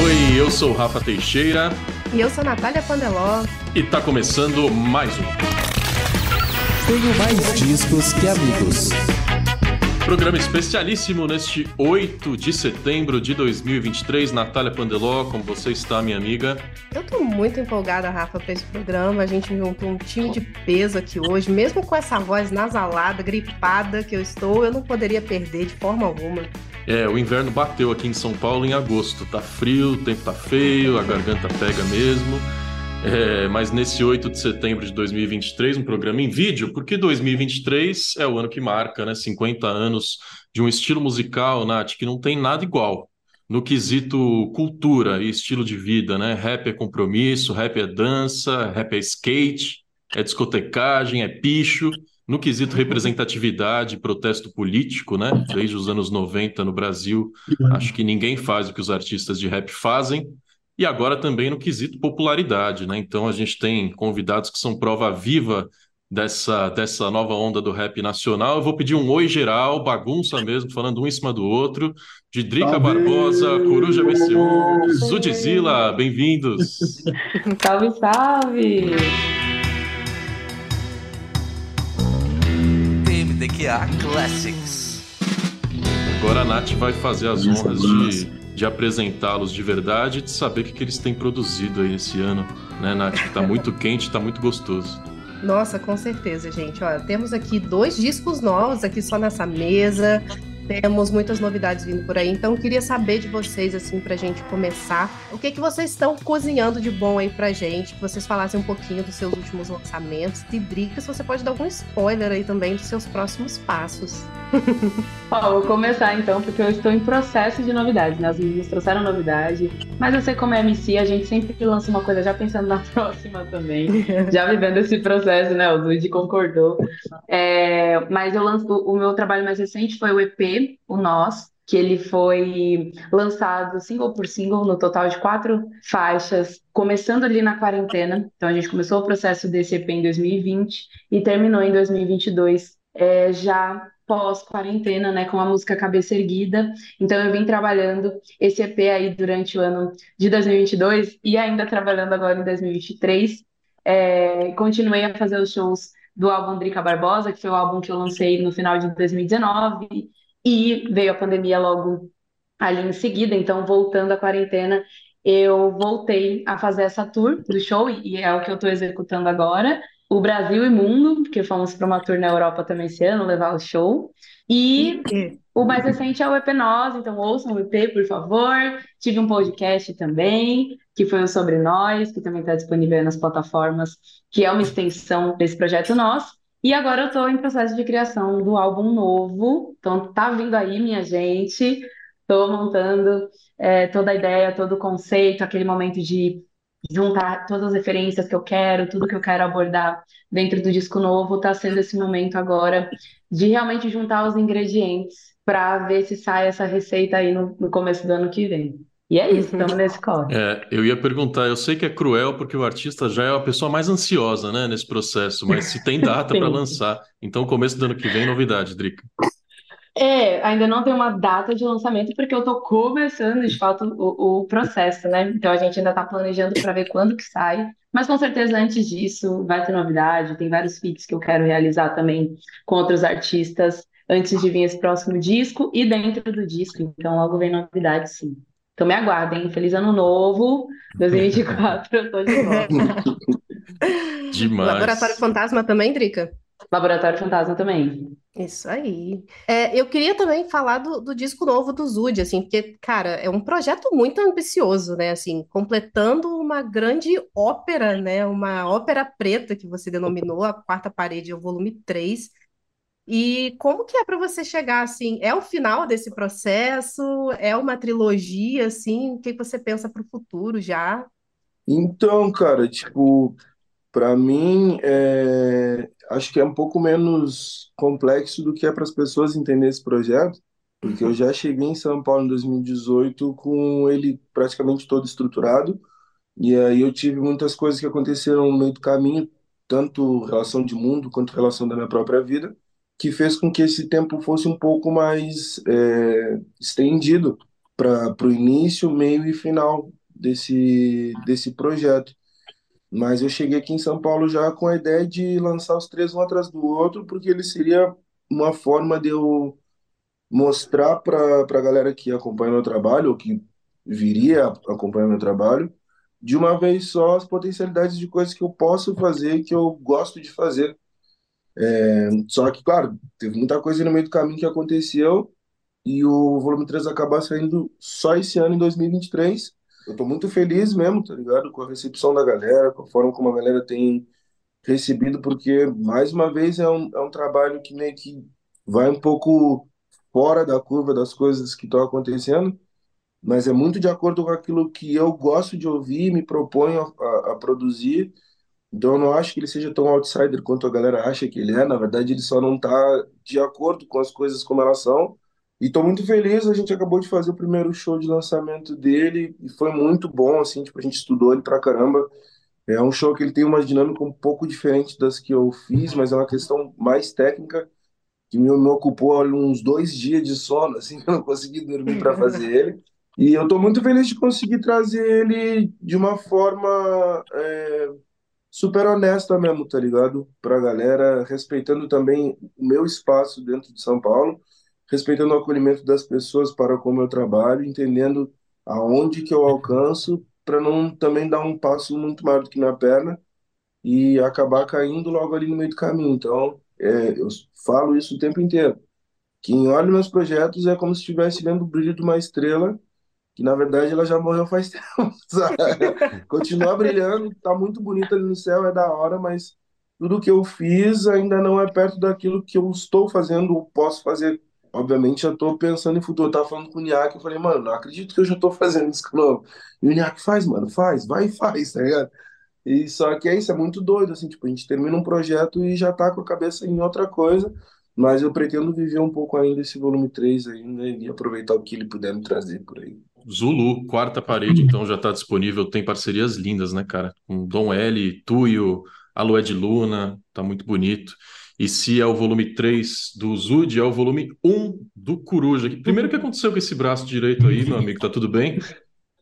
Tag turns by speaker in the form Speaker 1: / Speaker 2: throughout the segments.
Speaker 1: Oi, eu sou o Rafa Teixeira.
Speaker 2: E eu sou a Natália Pandeló.
Speaker 1: E tá começando mais um.
Speaker 3: Tenho mais discos que amigos.
Speaker 1: Programa especialíssimo neste 8 de setembro de 2023. Natália Pandeló, como você está, minha amiga?
Speaker 2: Eu tô muito empolgada, Rafa, para esse programa. A gente juntou um time de peso aqui hoje. Mesmo com essa voz nasalada, gripada que eu estou, eu não poderia perder de forma alguma.
Speaker 1: É, o inverno bateu aqui em São Paulo em agosto. Tá frio, o tempo tá feio, a garganta pega mesmo. É, mas nesse 8 de setembro de 2023, um programa em vídeo, porque 2023 é o ano que marca, né? 50 anos de um estilo musical, Nath, que não tem nada igual. No quesito cultura e estilo de vida, né? Rap é compromisso, rap é dança, rap é skate, é discotecagem, é picho. No quesito representatividade, protesto político, né? Desde os anos 90 no Brasil, acho que ninguém faz o que os artistas de rap fazem e agora também no quesito popularidade, né? Então a gente tem convidados que são prova viva dessa, dessa nova onda do rap nacional. Eu vou pedir um oi geral, bagunça mesmo, falando um em cima do outro. De Drica Barbosa, Coruja BC1, Zudzilla, bem-vindos.
Speaker 4: salve, salve!
Speaker 1: TMDQA Classics. Agora a Nath vai fazer as honras de de apresentá-los de verdade e de saber o que, que eles têm produzido aí esse ano, né, Nath? Que tá muito quente, tá muito gostoso.
Speaker 2: Nossa, com certeza, gente. Olha, temos aqui dois discos novos aqui só nessa mesa. Temos muitas novidades vindo por aí, então queria saber de vocês, assim, pra gente começar. O que que vocês estão cozinhando de bom aí pra gente? Que vocês falassem um pouquinho dos seus últimos lançamentos. E Dricas, você pode dar algum spoiler aí também dos seus próximos passos.
Speaker 4: Ó, vou começar então, porque eu estou em processo de novidades, né? As meninas trouxeram novidade, mas eu sei como é MC, a gente sempre lança uma coisa já pensando na próxima também, já vivendo esse processo, né? O Luigi concordou. É, mas eu lanço, o meu trabalho mais recente foi o EP, o Nós, que ele foi lançado single por single, no total de quatro faixas, começando ali na quarentena. Então a gente começou o processo desse EP em 2020 e terminou em 2022, é, já pós-quarentena, né, com a música Cabeça Erguida. Então eu vim trabalhando esse EP aí durante o ano de 2022 e ainda trabalhando agora em 2023. É, continuei a fazer os shows do álbum Drica Barbosa, que foi o álbum que eu lancei no final de 2019, e veio a pandemia logo ali em seguida, então voltando à quarentena, eu voltei a fazer essa tour do show, e é o que eu estou executando agora o Brasil e Mundo, porque fomos para uma tour na Europa também esse ano, levar o show. E o mais recente é o EP Nós, então ouçam o EP, por favor. Tive um podcast também, que foi o Sobre Nós, que também está disponível nas plataformas, que é uma extensão desse projeto Nós. E agora eu estou em processo de criação do álbum novo, então tá vindo aí, minha gente. Estou montando é, toda a ideia, todo o conceito, aquele momento de juntar todas as referências que eu quero, tudo que eu quero abordar dentro do disco novo, está sendo esse momento agora de realmente juntar os ingredientes para ver se sai essa receita aí no, no começo do ano que vem. E é isso, estamos nesse corre.
Speaker 1: É, eu ia perguntar, eu sei que é cruel porque o artista já é a pessoa mais ansiosa, né, nesse processo, mas se tem data para lançar, então começo do ano que vem, novidade, Drica.
Speaker 4: É, ainda não tem uma data de lançamento, porque eu estou começando, de fato, o, o processo, né? Então a gente ainda está planejando para ver quando que sai. Mas com certeza antes disso vai ter novidade, tem vários feats que eu quero realizar também com outros artistas antes de vir esse próximo disco e dentro do disco, então logo vem novidade, sim. Então me aguardem, feliz ano novo, 2024, eu tô de volta.
Speaker 1: Demais.
Speaker 2: Laboratório Fantasma também, Drica?
Speaker 4: Laboratório Fantasma também.
Speaker 2: Isso aí. É, eu queria também falar do, do disco novo do Zud, assim, porque, cara, é um projeto muito ambicioso, né? Assim, completando uma grande ópera, né? Uma ópera preta que você denominou, a Quarta Parede, o volume 3. E como que é para você chegar assim? É o final desse processo? É uma trilogia, assim? O que você pensa para o futuro já?
Speaker 5: Então, cara, tipo, para mim, é, acho que é um pouco menos complexo do que é para as pessoas entenderem esse projeto, porque eu já cheguei em São Paulo em 2018 com ele praticamente todo estruturado, e aí eu tive muitas coisas que aconteceram no meio do caminho, tanto relação de mundo quanto relação da minha própria vida, que fez com que esse tempo fosse um pouco mais é, estendido para o início, meio e final desse, desse projeto. Mas eu cheguei aqui em São Paulo já com a ideia de lançar os três um atrás do outro, porque ele seria uma forma de eu mostrar para a galera que acompanha meu trabalho, ou que viria acompanhar meu trabalho, de uma vez só as potencialidades de coisas que eu posso fazer, que eu gosto de fazer. É, só que, claro, teve muita coisa no meio do caminho que aconteceu e o volume 3 acabar saindo só esse ano, em 2023. Eu tô muito feliz mesmo, tá ligado? Com a recepção da galera, com a forma como a galera tem recebido, porque, mais uma vez, é um, é um trabalho que meio que vai um pouco fora da curva das coisas que estão acontecendo, mas é muito de acordo com aquilo que eu gosto de ouvir, me proponho a, a produzir. Então, eu não acho que ele seja tão outsider quanto a galera acha que ele é. Na verdade, ele só não está de acordo com as coisas como elas são. E estou muito feliz, a gente acabou de fazer o primeiro show de lançamento dele e foi muito bom, assim, tipo, a gente estudou ele pra caramba. É um show que ele tem uma dinâmica um pouco diferente das que eu fiz, mas é uma questão mais técnica que me, me ocupou uns dois dias de sono, assim, eu não consegui dormir para fazer ele. E eu estou muito feliz de conseguir trazer ele de uma forma é, super honesta mesmo, tá ligado? Pra galera, respeitando também o meu espaço dentro de São Paulo respeitando o acolhimento das pessoas para com o meu trabalho, entendendo aonde que eu alcanço, para não também dar um passo muito maior do que minha perna e acabar caindo logo ali no meio do caminho. Então, é, eu falo isso o tempo inteiro. Quem olha meus projetos é como se estivesse vendo o brilho de uma estrela, que na verdade ela já morreu faz tempo. Continua brilhando, tá muito bonito ali no céu, é da hora, mas tudo que eu fiz ainda não é perto daquilo que eu estou fazendo ou posso fazer obviamente, já tô pensando em futuro. Eu tava falando com o Niak, eu falei, mano, não acredito que eu já tô fazendo isso novo. E o Niak faz, mano, faz, vai e faz, tá ligado? E só que é isso, é muito doido, assim, tipo, a gente termina um projeto e já tá com a cabeça em outra coisa, mas eu pretendo viver um pouco ainda esse volume 3 ainda e aproveitar o que ele puder me trazer por aí.
Speaker 1: Zulu, quarta parede, então já tá disponível, tem parcerias lindas, né, cara? Com Dom L, Tuyo, Aloé de Luna, tá muito bonito. E se é o volume 3 do Zud, é o volume 1 do Coruja. Primeiro, o que aconteceu com esse braço direito aí, meu amigo? Tá tudo bem?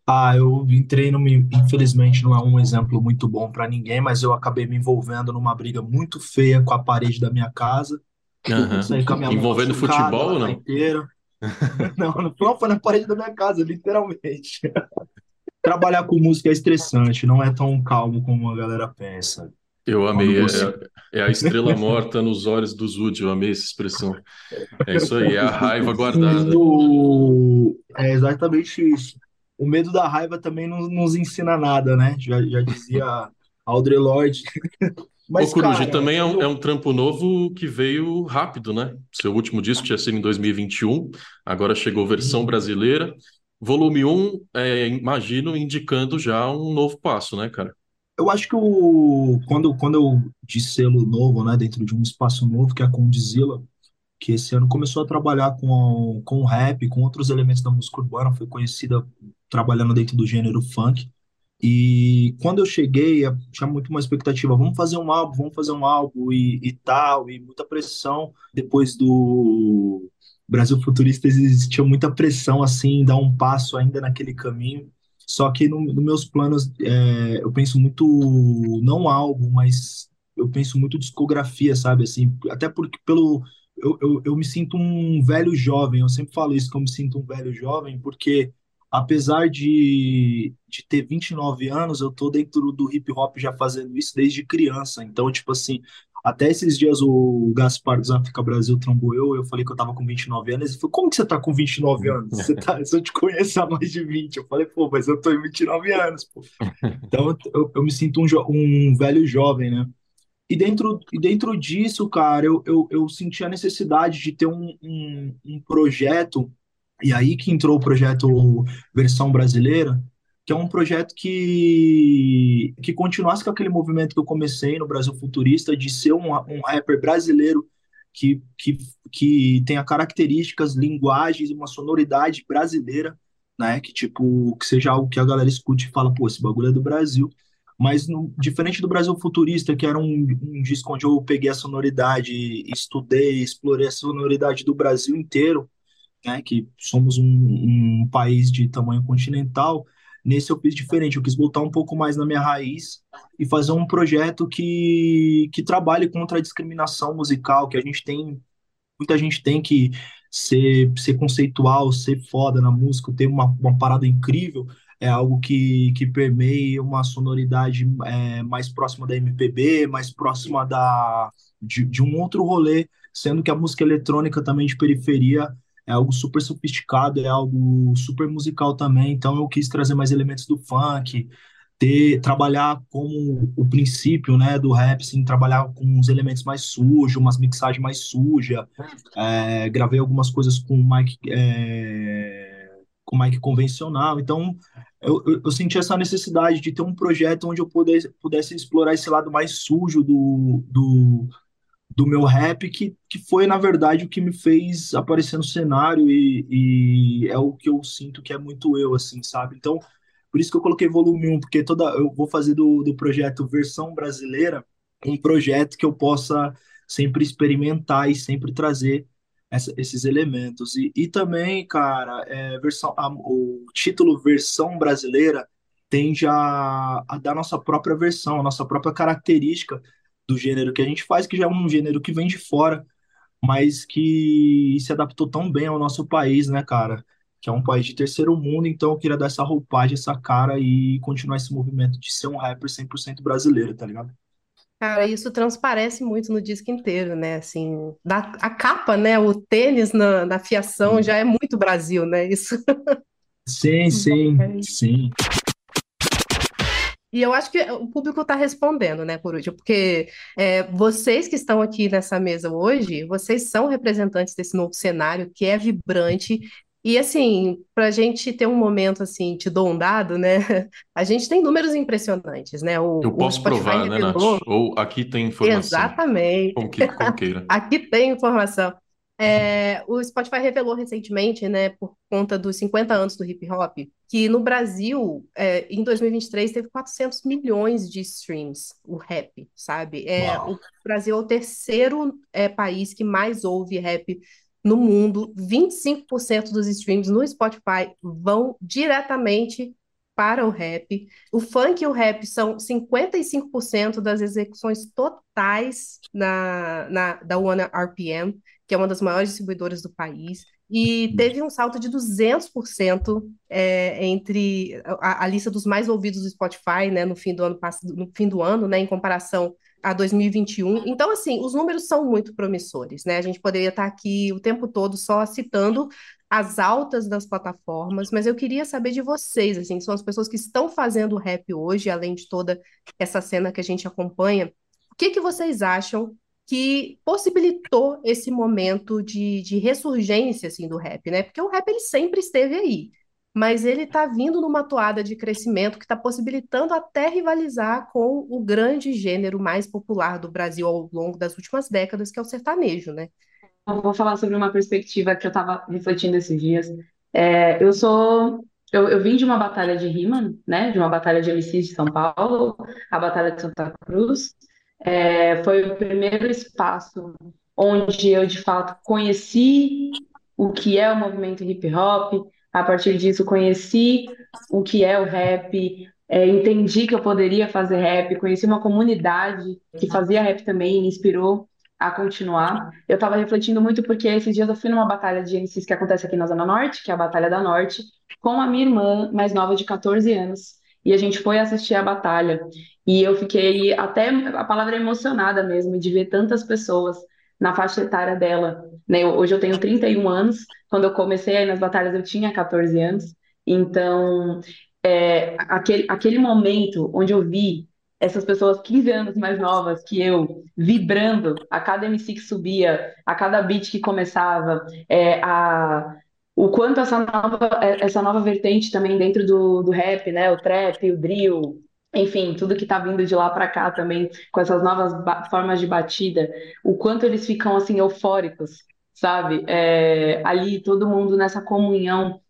Speaker 6: Ah, eu entrei no. Infelizmente, não é um exemplo muito bom para ninguém, mas eu acabei me envolvendo numa briga muito feia com a parede da minha casa.
Speaker 1: Uhum. Minha Envolvendo futebol não?
Speaker 6: Inteira. não, não foi na parede da minha casa, literalmente. Trabalhar com música é estressante, não é tão calmo como a galera pensa.
Speaker 1: Eu amei. É, é, a estrela morta nos olhos do Zud. Eu amei essa expressão. É isso aí, é a raiva guardada.
Speaker 6: É exatamente isso. O medo da raiva também não nos ensina nada, né? Já, já dizia Audre Lorde.
Speaker 1: Mas, o Coruja também é um, é um, trampo novo que veio rápido, né? Seu último disco tinha sido em 2021, agora chegou versão brasileira. Volume 1, é, imagino, indicando já um novo passo, né, cara?
Speaker 6: Eu acho que o, quando, quando eu de selo novo, né, dentro de um espaço novo, que é a Condizila, que esse ano começou a trabalhar com, com rap, com outros elementos da música urbana, foi conhecida trabalhando dentro do gênero funk. E quando eu cheguei, tinha muito uma expectativa, vamos fazer um álbum, vamos fazer um álbum e, e tal, e muita pressão. Depois do Brasil Futurista existia muita pressão, assim, dar um passo ainda naquele caminho. Só que nos no meus planos, é, eu penso muito, não álbum, mas eu penso muito discografia, sabe? Assim, até porque pelo. Eu, eu, eu me sinto um velho jovem, eu sempre falo isso, que eu me sinto um velho jovem, porque apesar de, de ter 29 anos, eu tô dentro do hip hop já fazendo isso desde criança. Então, tipo assim, até esses dias o Gaspar do África Brasil trombou eu, eu falei que eu tava com 29 anos. Ele falou, como que você tá com 29 anos? Você tá, eu te conheço há mais de 20. Eu falei, pô, mas eu tô em 29 anos, pô. Então eu, eu me sinto um, um velho jovem, né? E dentro, e dentro disso, cara, eu, eu, eu senti a necessidade de ter um, um, um projeto, e aí que entrou o projeto Versão Brasileira, que é um projeto que, que continuasse com aquele movimento que eu comecei no Brasil Futurista, de ser um, um rapper brasileiro que, que, que tenha características, linguagens, uma sonoridade brasileira, né? Que tipo, que seja algo que a galera escute e fala, pô, esse bagulho é do Brasil. Mas no, diferente do Brasil Futurista, que era um, um disco onde eu peguei a sonoridade, estudei, explorei a sonoridade do Brasil inteiro, né, que somos um, um país de tamanho continental, nesse eu fiz diferente, eu quis voltar um pouco mais na minha raiz e fazer um projeto que, que trabalhe contra a discriminação musical, que a gente tem, muita gente tem que ser, ser conceitual, ser foda na música, ter uma, uma parada incrível, é algo que, que permeia uma sonoridade é, mais próxima da MPB, mais próxima da, de, de um outro rolê, sendo que a música eletrônica também de periferia é algo super sofisticado, é algo super musical também, então eu quis trazer mais elementos do funk, ter, trabalhar como o princípio, né, do rap, assim, trabalhar com uns elementos mais sujos, umas mixagens mais sujas, é, gravei algumas coisas com mic, é, com mic convencional, então eu, eu, eu, senti essa necessidade de ter um projeto onde eu pudesse, pudesse explorar esse lado mais sujo do, do, do meu rap, que, que foi, na verdade, o que me fez aparecer no cenário e, e é o que eu sinto que é muito eu, assim, sabe? Então, por isso que eu coloquei volume 1, porque toda, eu vou fazer do, do projeto versão brasileira um projeto que eu possa sempre experimentar e sempre trazer essa, esses elementos. E, e também, cara, é, versão, a, o título versão brasileira tende a, a dar nossa própria versão, a nossa própria característica do gênero que a gente faz, que já é um gênero que vem de fora, mas que se adaptou tão bem ao nosso país, né, cara? Que é um país de terceiro mundo, então eu queria dar essa roupagem, essa cara e continuar esse movimento de ser um rapper 100% brasileiro, tá ligado?
Speaker 2: Cara, isso transparece muito no disco inteiro, né? Assim, da, a capa, né? O tênis na, na fiação já é muito Brasil, né? Isso.
Speaker 6: Sim, sim, sim.
Speaker 2: E eu acho que o público está respondendo, né, último, porque é, vocês que estão aqui nessa mesa hoje, vocês são representantes desse novo cenário que é vibrante. E assim, para a gente ter um momento assim, te dou um dado, né? A gente tem números impressionantes, né? O,
Speaker 1: eu posso provar, né, Nath? Ou aqui tem informação.
Speaker 2: Exatamente.
Speaker 1: Como, que, como queira.
Speaker 2: aqui tem informação. É, o Spotify revelou recentemente, né, por conta dos 50 anos do hip hop, que no Brasil, é, em 2023, teve 400 milhões de streams, o rap, sabe? É, o Brasil é o terceiro é, país que mais ouve rap no mundo. 25% dos streams no Spotify vão diretamente para o rap. O funk e o rap são 55% das execuções totais na, na, da One RPM que é uma das maiores distribuidoras do país, e uhum. teve um salto de 200% é, entre a, a, lista dos mais ouvidos do Spotify, né, no fim do ano no fim do ano, né, em comparação a 2021. Então, assim, os números são muito promissores, né? A gente poderia estar aqui o tempo todo só citando as altas das plataformas, mas eu queria saber de vocês, assim, são as pessoas que estão fazendo rap hoje, além de toda essa cena que a gente acompanha. O que que vocês acham que possibilitou esse momento de, de ressurgência assim, do rap, né? Porque o rap ele sempre esteve aí, mas ele está vindo numa toada de crescimento que está possibilitando até rivalizar com o grande gênero mais popular do Brasil ao longo das últimas décadas, que é o sertanejo, né?
Speaker 4: Eu vou falar sobre uma perspectiva que eu estava refletindo esses dias. É, eu sou eu, eu, vim de uma batalha de rima, né? De uma batalha de MCs de São Paulo, a Batalha de Santa Cruz, é, foi o primeiro espaço onde eu, de fato, conheci o que é o movimento hip hop. A partir disso, conheci o que é o rap, é, entendi que eu poderia fazer rap, conheci uma comunidade que fazia rap também, me inspirou a continuar. Eu estava refletindo muito porque esses dias eu fui numa batalha de MCs que acontece aqui na Zona Norte, que é a Batalha da Norte, com a minha irmã mais nova de 14 anos. E a gente foi assistir a batalha. E eu fiquei até a palavra emocionada mesmo de ver tantas pessoas na faixa etária dela. Né? Hoje eu tenho 31 anos, quando eu comecei aí nas batalhas eu tinha 14 anos. Então, é, aquele, aquele momento onde eu vi essas pessoas 15 anos mais novas que eu, vibrando a cada MC que subia, a cada beat que começava, é, a, o quanto essa nova, essa nova vertente também dentro do, do rap, né, o trap, o drill, enfim, tudo que tá vindo de lá para cá também, com essas novas formas de batida, o quanto eles ficam assim eufóricos, sabe? É, ali todo mundo nessa comunhão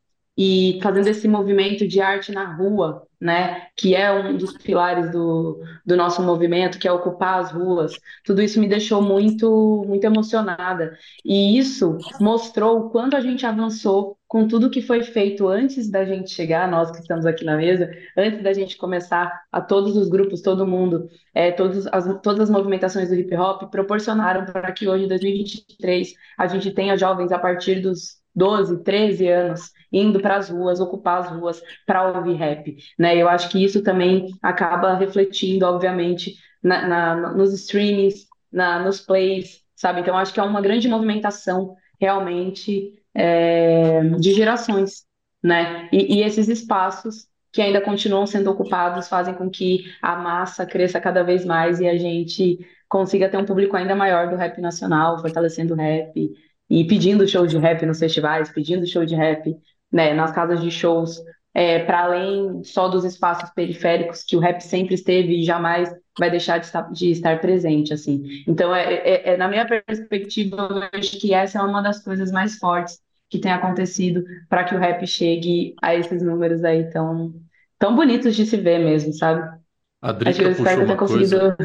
Speaker 4: e fazendo esse movimento de arte na rua, né, que é um dos pilares do, do nosso movimento, que é ocupar as ruas. Tudo isso me deixou muito muito emocionada. E isso mostrou o quanto a gente avançou com tudo que foi feito antes da gente chegar, nós que estamos aqui na mesa, antes da gente começar, a todos os grupos, todo mundo, é, todos as, todas as movimentações do hip hop proporcionaram para que hoje, em 2023, a gente tenha jovens a partir dos 12, 13 anos indo para as ruas, ocupar as ruas para ouvir rap, né? Eu acho que isso também acaba refletindo, obviamente, na, na, nos streamings, na, nos plays, sabe? Então, acho que é uma grande movimentação realmente é, de gerações, né? E, e esses espaços que ainda continuam sendo ocupados fazem com que a massa cresça cada vez mais e a gente consiga ter um público ainda maior do rap nacional, fortalecendo o rap e pedindo show de rap nos festivais, pedindo show de rap né, nas casas de shows, é, para além só dos espaços periféricos que o rap sempre esteve e jamais vai deixar de estar, de estar presente, assim. Então, é, é, é, na minha perspectiva, eu vejo que essa é uma das coisas mais fortes que tem acontecido para que o rap chegue a esses números aí tão, tão bonitos de se ver mesmo, sabe?
Speaker 1: A Drica puxou uma coisa.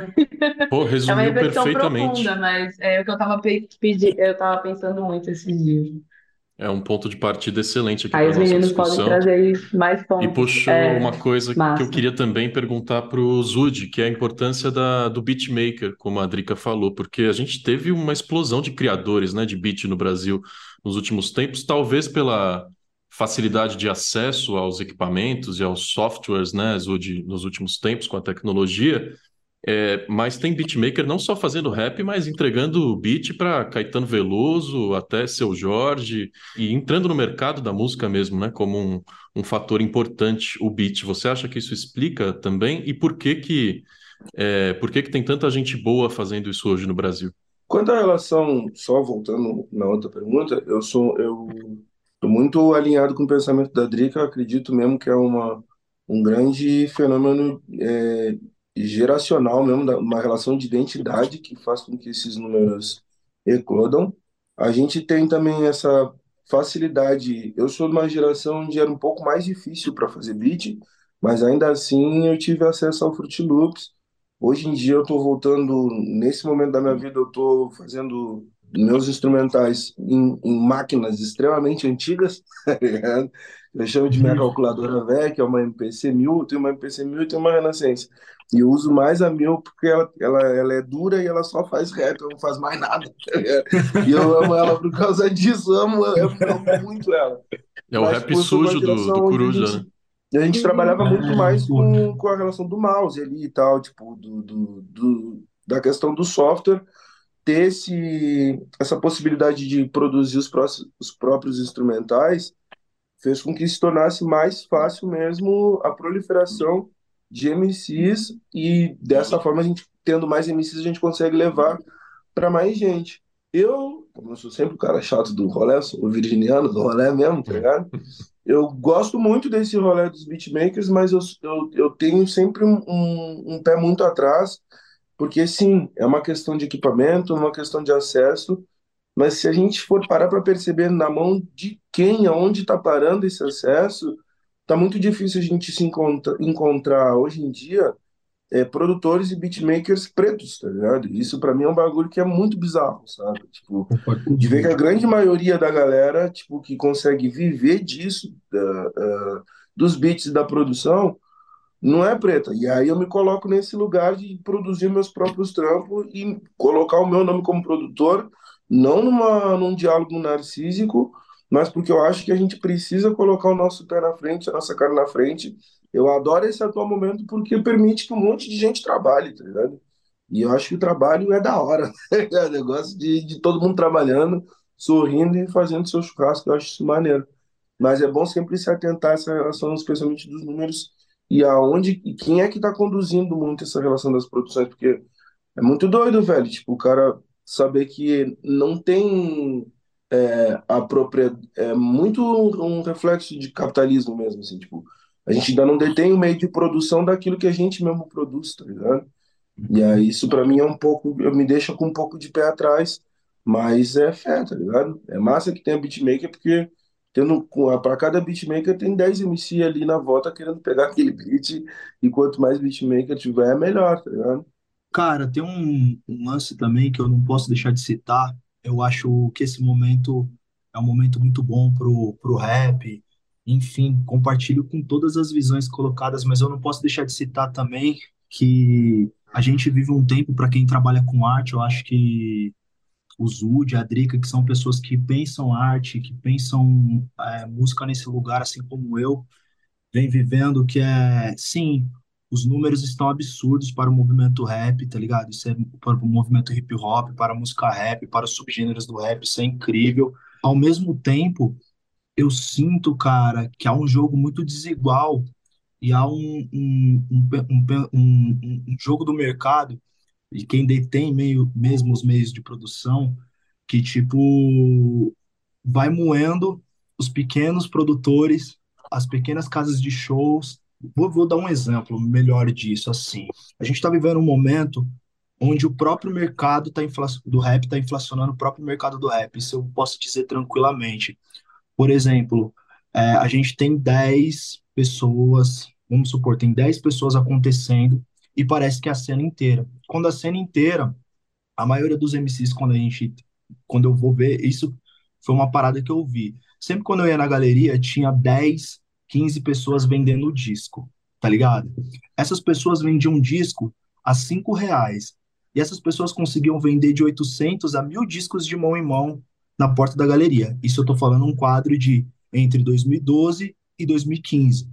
Speaker 1: Pô,
Speaker 4: É
Speaker 1: resumiu
Speaker 4: reflexão
Speaker 1: perfeitamente.
Speaker 4: profunda, mas é o que eu estava pedi... eu tava pensando muito esses dias.
Speaker 1: É um ponto de partida excelente aqui
Speaker 4: Aí
Speaker 1: para
Speaker 4: os
Speaker 1: nossa
Speaker 4: meninos podem
Speaker 1: discussão.
Speaker 4: trazer aí mais
Speaker 1: E
Speaker 4: pontos.
Speaker 1: puxou
Speaker 4: É,
Speaker 1: uma coisa que eu
Speaker 4: massa.
Speaker 1: queria também perguntar para o Zud, que é a importância da, do beatmaker, como a Drica falou, porque a gente teve uma explosão de criadores, né, de beat no Brasil nos últimos tempos, talvez pela facilidade de acesso aos equipamentos e aos softwares, né, Zud, nos últimos tempos com a tecnologia. É, mas tem beatmaker não só fazendo rap, mas entregando beat para Caetano Veloso, até Seu Jorge, e entrando no mercado da música mesmo, né? Como um, um fator importante, o beat. Você acha que isso explica também? E por que que, é, por que que tem tanta gente boa fazendo isso hoje no Brasil?
Speaker 5: Quanto à relação, só voltando na outra pergunta, eu sou eu tô muito alinhado com o pensamento da Drica, acredito mesmo que é uma, um grande fenômeno é, geracional mesmo, uma relação de identidade que faz com que esses números eclodam. A gente tem também essa facilidade. Eu sou de uma geração onde era um pouco mais difícil para fazer beat, mas ainda assim eu tive acesso ao Fruit Loops. Hoje em dia eu estou voltando, nesse momento da minha vida, eu estou fazendo meus instrumentais em, em máquinas extremamente antigas, tá ligado? Eu chamo de minha
Speaker 6: Uhum.
Speaker 5: calculadora velha, que é uma MPC 1000, eu tenho uma MPC 1000 e tenho uma Renascença. E eu uso mais a 1000 porque ela, ela, ela é dura e ela só faz rap, ela não faz mais nada, tá? E eu amo ela por causa disso, amo, eu amo muito ela.
Speaker 1: É o
Speaker 5: Mas,
Speaker 1: rap sujo do, do Coruja, né?
Speaker 5: gente, a gente trabalhava muito
Speaker 6: É,
Speaker 5: mais
Speaker 6: pô.
Speaker 5: com, com a relação do mouse ali e tal, tipo, do, do, do- da questão do software, ter esse, essa possibilidade de produzir os, os próprios instrumentais fez com que se tornasse mais fácil mesmo a proliferação de MCs e dessa forma a gente tendo mais MCs a gente consegue levar para mais gente. Eu, como eu sou sempre o cara chato do rolê, sou o virginiano do rolê mesmo, tá ligado? Eu gosto muito desse rolê dos beatmakers, mas eu, eu, eu tenho sempre um, um, um pé muito atrás, porque sim, é uma questão de equipamento, uma questão de acesso, mas se a gente for parar para perceber na mão de quem, aonde está parando esse acesso, tá muito difícil a gente se encontra, encontrar hoje em dia é, produtores e beatmakers pretos, tá ligado? Isso para mim é um bagulho que é muito bizarro, sabe? Tipo, de ver que a grande maioria da galera, tipo, que consegue viver disso, da- ah, dos beats da produção, não é preta. E aí eu me coloco nesse lugar de produzir meus próprios trampos e colocar o meu nome como produtor, não numa, num diálogo narcísico, mas porque eu acho que a gente precisa colocar o nosso pé na frente, a nossa cara na frente. Eu adoro esse atual momento porque permite que um monte de gente trabalhe, tá ligado? E eu acho que o trabalho é da hora. É o negócio de, de todo mundo trabalhando, sorrindo e fazendo seu churrasco. Eu acho isso maneiro. Mas é bom sempre se atentar a essa relação, especialmente dos números, e aonde e quem é que está conduzindo muito essa relação das produções, porque é muito doido, velho. Tipo, o cara saber que não tem é, a própria. É muito um reflexo de capitalismo mesmo, assim, tipo, a gente ainda não detém o meio de produção daquilo que a gente mesmo produz, tá ligado? E aí, isso pra mim é um pouco, me deixa com um pouco de pé atrás, mas é fé, tá ligado? É massa que tenha beatmaker porque tendo para cada beatmaker tem 10 MC ali na volta querendo pegar aquele beat, e quanto mais beatmaker tiver, melhor, tá ligado?
Speaker 6: Cara, tem um, um lance também que eu não posso deixar de citar. Eu acho que esse momento é um momento muito bom pro, pro rap. Enfim, compartilho com todas as visões colocadas, mas eu não posso deixar de citar também que a gente vive um tempo, para quem trabalha com arte, eu acho que o Zud, a Drica, que são pessoas que pensam arte, que pensam é, música nesse lugar, assim como eu, vem vivendo, que é, sim, os números estão absurdos para o movimento rap, tá ligado? Isso é para o movimento hip hop, para a música rap, para os subgêneros do rap, isso é incrível. Ao mesmo tempo, eu sinto, cara, que há um jogo muito desigual e há um, um, um, um, jogo do mercado e quem detém meio, mesmo os meios de produção, que, tipo, vai moendo os pequenos produtores, as pequenas casas de shows. Vou, vou dar um exemplo melhor disso, assim. A gente está vivendo um momento onde o próprio mercado tá do rap está inflacionando o próprio mercado do rap, isso eu posso dizer tranquilamente. Por exemplo, é, a gente tem 10 pessoas, vamos supor, tem 10 pessoas acontecendo e parece que é a cena inteira. Quando a cena inteira, a maioria dos MCs, quando a gente, quando eu vou ver, isso foi uma parada que eu vi. Sempre quando eu ia na galeria, tinha 10, 15 pessoas vendendo disco, tá ligado? Essas pessoas vendiam disco a 5 reais. E essas pessoas conseguiam vender de 800 a mil discos de mão em mão na porta da galeria. Isso eu tô falando um quadro de entre 2012 e 2015.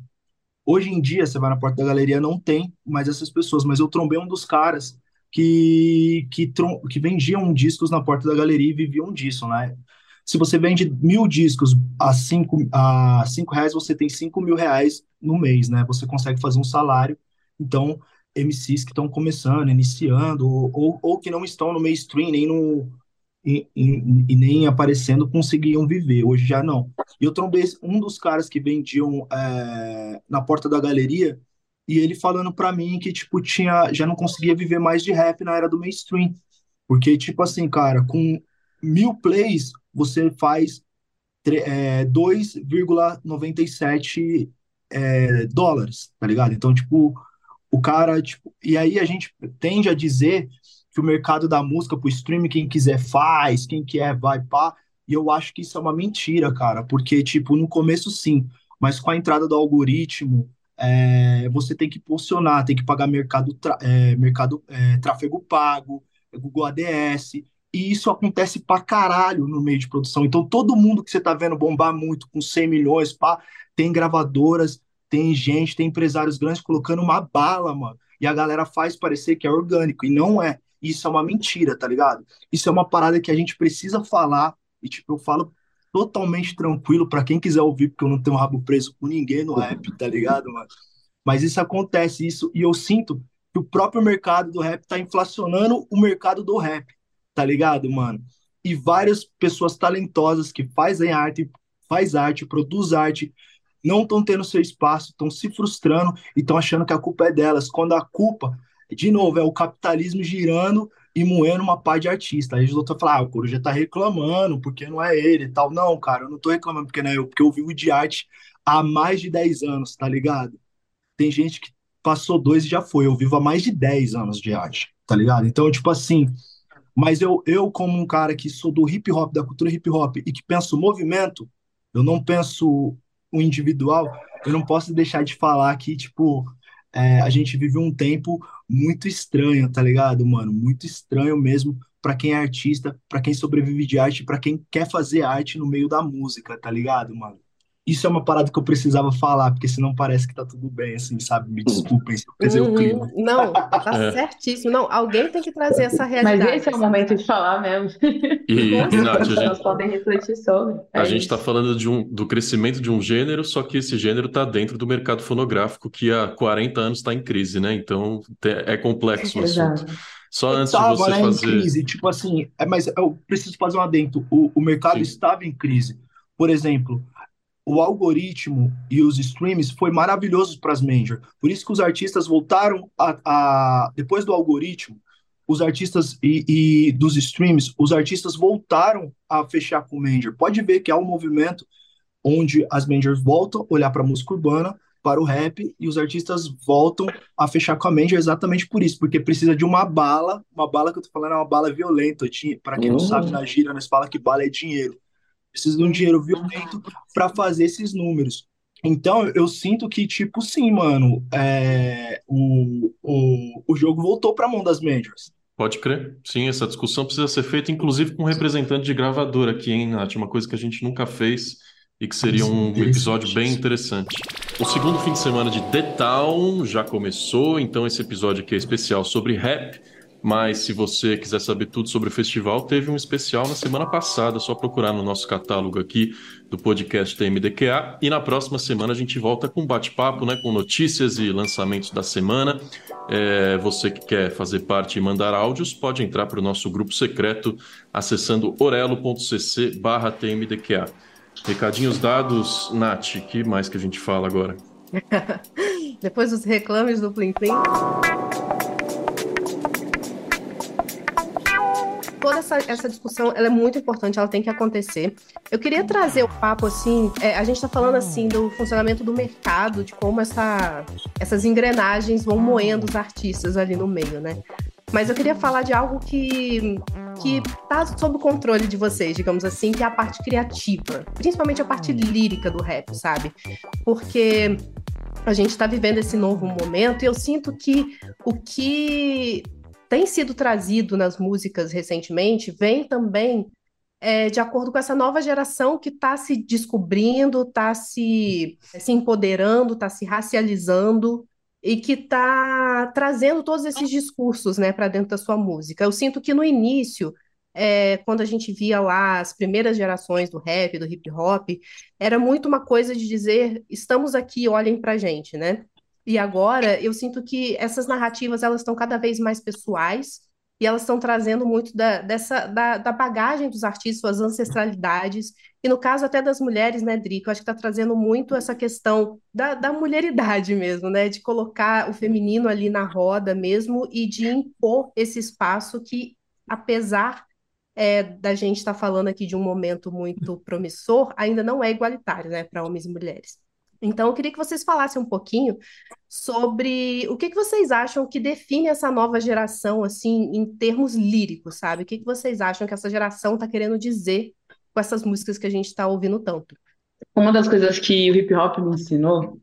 Speaker 6: Hoje em dia, você vai na porta da galeria, não tem mais essas pessoas, mas eu trombei um dos caras que, que, que vendiam discos na porta da galeria e viviam disso, né? Se você vende mil discos a cinco, a cinco reais, você tem cinco mil reais no mês, né? Você consegue fazer um salário. Então, MCs que estão começando, iniciando, ou, ou, que não estão no mainstream, nem no, e, e, e, nem aparecendo conseguiam viver. Hoje já não. E eu trombei um dos caras que vendiam é, na porta da galeria e ele falando para mim que tipo tinha já não conseguia viver mais de rap na era do mainstream, porque tipo assim, cara, com mil plays você faz é, 2,97 é, dólares, tá ligado? Então tipo o cara tipo e aí a gente tende a dizer que o mercado da música pro streaming, quem quiser faz, quem quer vai pá. E eu acho que isso é uma mentira, cara, porque, tipo, no começo sim, mas com a entrada do algoritmo, é, você tem que posicionar, tem que pagar mercado, é, mercado é, tráfego pago, Google ADS, e isso acontece pra caralho no meio de produção. Então, todo mundo que você tá vendo bombar muito com 100 milhões, pá, tem gravadoras, tem gente, tem empresários grandes colocando uma bala, mano. E a galera faz parecer que é orgânico, e não é. Isso é uma mentira, tá ligado? Isso é uma parada que a gente precisa falar e, tipo, eu falo totalmente tranquilo para quem quiser ouvir, porque eu não tenho rabo preso com ninguém no rap, tá ligado, mano? Mas isso acontece, isso, e eu sinto que o próprio mercado do rap tá inflacionando o mercado do rap, tá ligado, mano? E várias pessoas talentosas que fazem arte, faz arte, produz arte, não estão tendo seu espaço, estão se frustrando e estão achando que a culpa é delas, quando a culpa de novo, é o capitalismo girando e moendo uma pá de artista. Aí os outros falam, ah, o Coruja tá reclamando porque não é ele e tal. Não, cara, eu não tô reclamando porque não é eu, porque eu vivo de arte há mais de 10 anos, tá ligado? Tem gente que passou dois e já foi. Eu vivo há mais de 10 anos de arte, tá ligado? Então, tipo assim, mas eu, eu como um cara que sou do hip hop, da cultura hip hop e que penso movimento, eu não penso o individual, eu não posso deixar de falar que, tipo, é, a gente vive um tempo muito estranho, tá ligado, mano? Muito estranho mesmo para quem é artista, para quem sobrevive de arte, para quem quer fazer arte no meio da música, tá ligado, mano? Isso é uma parada que eu precisava falar, porque senão parece que tá tudo bem, assim, sabe? Me desculpem se eu pesei uhum. o clima.
Speaker 2: Não, tá é. certíssimo. Não, alguém tem que trazer essa realidade.
Speaker 4: Mas esse é o momento de falar mesmo.
Speaker 1: E, Nath, a gente,
Speaker 4: podem refletir sobre.
Speaker 1: É a gente está falando de um, do crescimento de um gênero, só que esse gênero está dentro do mercado fonográfico, que há 40 anos está em crise, né? Então é complexo o assunto. Só antes
Speaker 6: estava,
Speaker 1: de você
Speaker 6: né,
Speaker 1: fazer.
Speaker 6: Em crise, tipo assim, é, mas eu preciso fazer um adendo. O, o mercado Sim. estava em crise. Por exemplo, o algoritmo e os streams foi maravilhoso para as major. Por isso que os artistas voltaram a, a depois do algoritmo, os artistas e, e, dos streams, os artistas voltaram a fechar com major. Pode ver que há um movimento onde as majors voltam a olhar para a música urbana, para o rap, e os artistas voltam a fechar com a major exatamente por isso, porque precisa de uma bala, uma bala que eu tô falando é uma bala violenta, para quem não sabe, na gíria, nós fala que bala é dinheiro. Precisa de um dinheiro violento para fazer esses números. Então, eu sinto que, tipo, sim, mano, é, o, o, o jogo voltou para a mão das majors.
Speaker 1: Pode crer. Sim, essa discussão precisa ser feita, inclusive com um representante de gravadora aqui, hein, Nath? Uma coisa que a gente nunca fez e que seria um episódio bem interessante. O segundo fim de semana de The Town já começou, então esse episódio aqui é especial sobre rap. Mas se você quiser saber tudo sobre o festival, teve um especial na semana passada, é só procurar no nosso catálogo aqui do podcast TMDQA. E na próxima semana a gente volta com bate-papo, né, com notícias e lançamentos da semana. É, você que quer fazer parte e mandar áudios, pode entrar para o nosso grupo secreto acessando orelo.cc TMDQA. Recadinhos dados, Nath, que mais que a gente fala agora?
Speaker 2: Depois dos reclames do Plim Plim. Toda essa, essa discussão ela é muito importante, ela tem que acontecer. Eu queria trazer o papo assim, é, a gente está falando assim do funcionamento do mercado, de como essa, essas engrenagens vão moendo os artistas ali no meio, né? Mas eu queria falar de algo que que tá sob o controle de vocês, digamos assim, que é a parte criativa, principalmente a parte lírica do rap, sabe? Porque a gente está vivendo esse novo momento e eu sinto que o que tem sido trazido nas músicas recentemente vem também é, de acordo com essa nova geração que está se descobrindo, está se, se empoderando, está se racializando e que está trazendo todos esses discursos né, para dentro da sua música. Eu sinto que no início, é, quando a gente via lá as primeiras gerações do rap, do hip hop, era muito uma coisa de dizer: estamos aqui, olhem para gente, né? E agora eu sinto que essas narrativas elas estão cada vez mais pessoais e elas estão trazendo muito da, dessa, da, da bagagem dos artistas, suas ancestralidades, e no caso até das mulheres, né, Drico, acho que está trazendo muito essa questão da, da mulheridade mesmo, né, de colocar o feminino ali na roda mesmo e de impor esse espaço que, apesar é, da gente estar tá falando aqui de um momento muito promissor, ainda não é igualitário, né, para homens e mulheres. Então, eu queria que vocês falassem um pouquinho sobre o que, que vocês acham que define essa nova geração, assim, em termos líricos, sabe? O que, que vocês acham que essa geração está querendo dizer com essas músicas que a gente está ouvindo tanto?
Speaker 4: Uma das coisas que o hip hop me ensinou,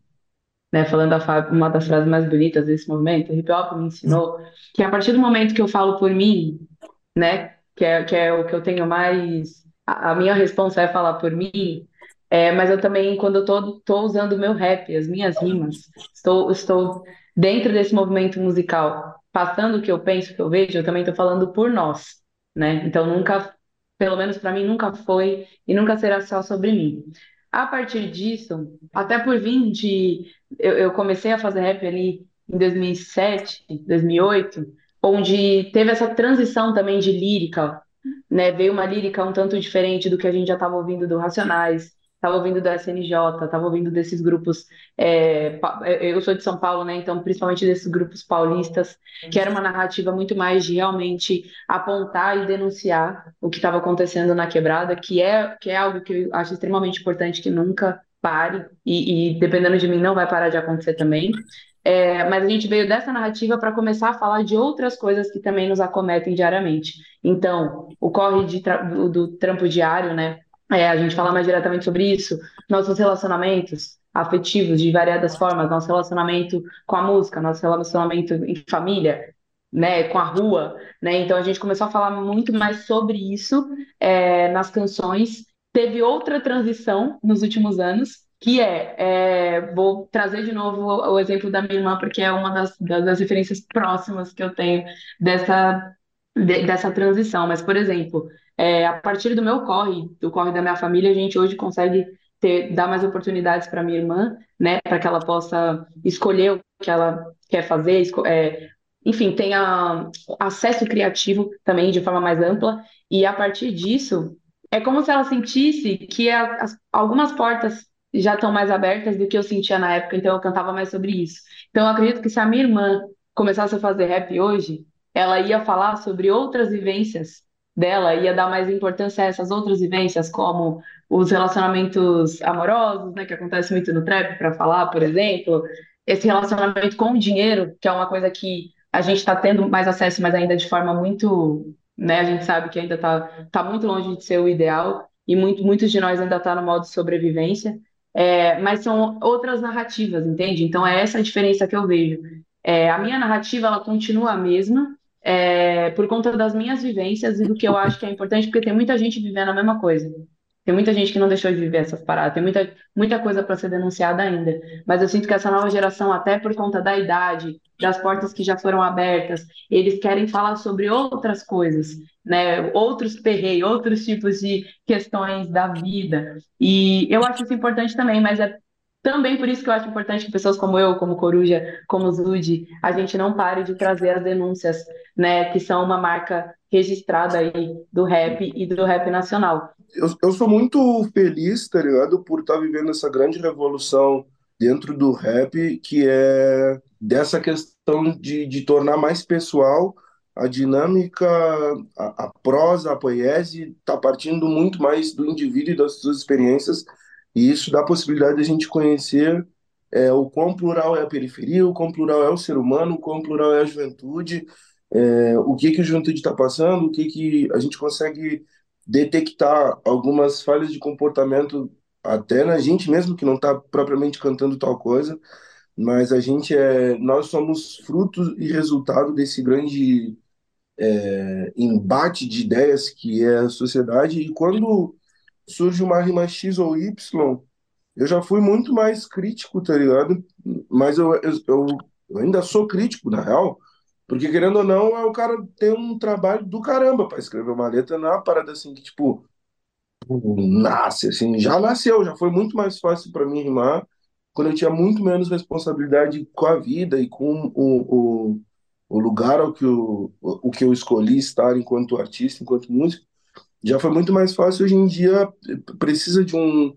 Speaker 4: né, falando uma das frases mais bonitas desse movimento, o hip hop me ensinou que a partir do momento que eu falo por mim, né, que é, que é o que eu tenho mais. A, a minha resposta é falar por mim, é, mas eu também, quando eu tô, tô usando o meu rap, as minhas rimas, estou, estou dentro desse movimento musical, passando o que eu penso, o que eu vejo, eu também estou falando por nós, né? Então nunca, pelo menos para mim, nunca foi e nunca será só sobre mim. A partir disso, até por vir de. Eu, eu comecei a fazer rap ali em 2007, 2008, onde teve essa transição também de lírica, né? Veio uma lírica um tanto diferente do que a gente já estava ouvindo do Racionais, estava ouvindo do SNJ, estava ouvindo desses grupos. É, é, eu sou de São Paulo, né? Então, principalmente desses grupos paulistas, que era uma narrativa muito mais de realmente apontar e denunciar o que estava acontecendo na quebrada, que é, que é algo que eu acho extremamente importante que nunca pare, e, e dependendo de mim, não vai parar de acontecer também. É, mas a gente veio dessa narrativa para começar a falar de outras coisas que também nos acometem diariamente. Então, o corre de tra do trampo diário, né? É, a gente fala mais diretamente sobre isso, nossos relacionamentos afetivos de variadas formas, nosso relacionamento com a música, nosso relacionamento em família, né, com a rua, né? Então a gente começou a falar muito mais sobre isso é, nas canções. Teve outra transição nos últimos anos, que é, é, vou trazer de novo o, exemplo da minha irmã, porque é uma das, das, das referências próximas que eu tenho dessa, de, dessa transição. Mas, por exemplo, é, a partir do meu corre, do corre da minha família, a gente hoje consegue ter, dar mais oportunidades para minha irmã, né, para que ela possa escolher o que ela quer fazer, é, enfim, tenha acesso criativo também de forma mais ampla, e a partir disso, é como se ela sentisse que a, as, algumas portas já estão mais abertas do que eu sentia na época, então eu cantava mais sobre isso. Então eu acredito que se a minha irmã começasse a fazer rap hoje, ela ia falar sobre outras vivências dela ia dar mais importância a essas outras vivências, como os relacionamentos amorosos, né, que acontece muito no trap, para falar, por exemplo, esse relacionamento com o dinheiro, que é uma coisa que a gente está tendo mais acesso, mas ainda de forma muito, né, a gente sabe que ainda está tá muito longe de ser o ideal, e muito, muitos de nós ainda está no modo de sobrevivência, é, mas são outras narrativas, entende? Então é essa a diferença que eu vejo. É, a minha narrativa, ela continua a mesma, é, por conta das minhas vivências e do que eu acho que é importante, porque tem muita gente vivendo a mesma coisa. Tem muita gente que não deixou de viver essas paradas, tem muita, muita coisa para ser denunciada ainda. Mas eu sinto que essa nova geração, até por conta da idade, das portas que já foram abertas, eles querem falar sobre outras coisas, né? Outros perreios, outros tipos de questões da vida. E eu acho isso importante também, mas é também por isso que eu acho importante que pessoas como eu, como Coruja, como Zude, a gente não pare de trazer as denúncias, né, que são uma marca registrada aí do rap e do rap nacional
Speaker 5: eu, eu sou muito feliz, tá ligado? Por estar tá vivendo essa grande revolução dentro do rap, que é dessa questão de, de tornar mais pessoal a dinâmica, a, a prosa, a poesia, está partindo muito mais do indivíduo e das suas experiências, e isso dá a possibilidade de a gente conhecer é, o quão plural é a periferia, o quão plural é o ser humano, o quão plural é a juventude, é, o que, que a juventude está passando, o que, que a gente consegue detectar algumas falhas de comportamento até na gente mesmo que não está propriamente cantando tal coisa, mas a gente é, nós somos fruto e resultado desse grande é, embate de ideias que é a sociedade. E quando surge uma rima X ou Y, eu já fui muito mais crítico, tá ligado? Mas eu, eu, eu ainda sou crítico, na real, porque, querendo ou não, é o cara tem um trabalho do caramba para escrever uma letra, não é uma parada assim que, tipo, nasce, assim, já nasceu, já foi muito mais fácil para mim rimar quando eu tinha muito menos responsabilidade com a vida e com o, o, o lugar ao que o, o que eu escolhi estar enquanto artista, enquanto músico, já foi muito mais fácil. Hoje em dia precisa de um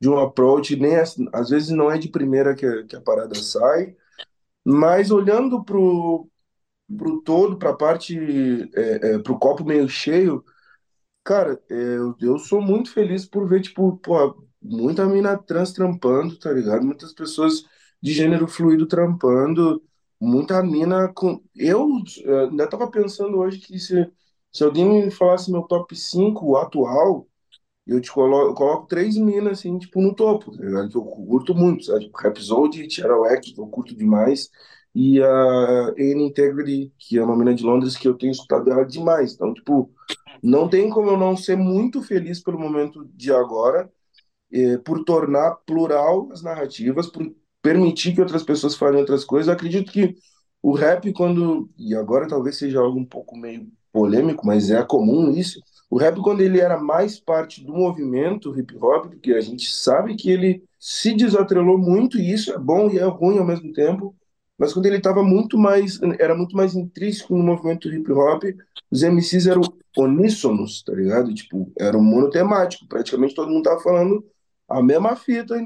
Speaker 5: de um approach, nem às vezes não é de primeira que, a, que a parada sai, mas olhando para o todo, para a parte, é, é, para o copo meio cheio, cara, é, eu, eu sou muito feliz por ver, tipo, pô, muita mina trans trampando, tá ligado? Muitas pessoas de gênero fluido trampando, muita mina com. Eu é, ainda tava pensando hoje que se, se alguém me falasse meu top 5 atual, eu te coloco, eu coloco três minas, assim, tipo, no topo, tá eu curto muito, sabe? Tipo, Rhapsody, Tiara Wack, que eu curto demais e a N Integrity, que é uma mina de Londres que eu tenho escutado ela demais. Então, tipo, não tem como eu não ser muito feliz pelo momento de agora, eh, por tornar plural as narrativas, por permitir que outras pessoas falem outras coisas. Eu acredito que o rap, quando. E agora talvez seja algo um pouco meio polêmico, mas é comum isso. O rap, quando ele era mais parte do movimento hip hop, porque a gente sabe que ele se desatrelou muito, e isso é bom e é ruim ao mesmo tempo mas quando ele estava muito mais, era muito mais intrínseco no movimento hip hop, os MCs eram uníssonos, tá ligado? Tipo, era um monotemático, praticamente todo mundo tava falando a mesma fita,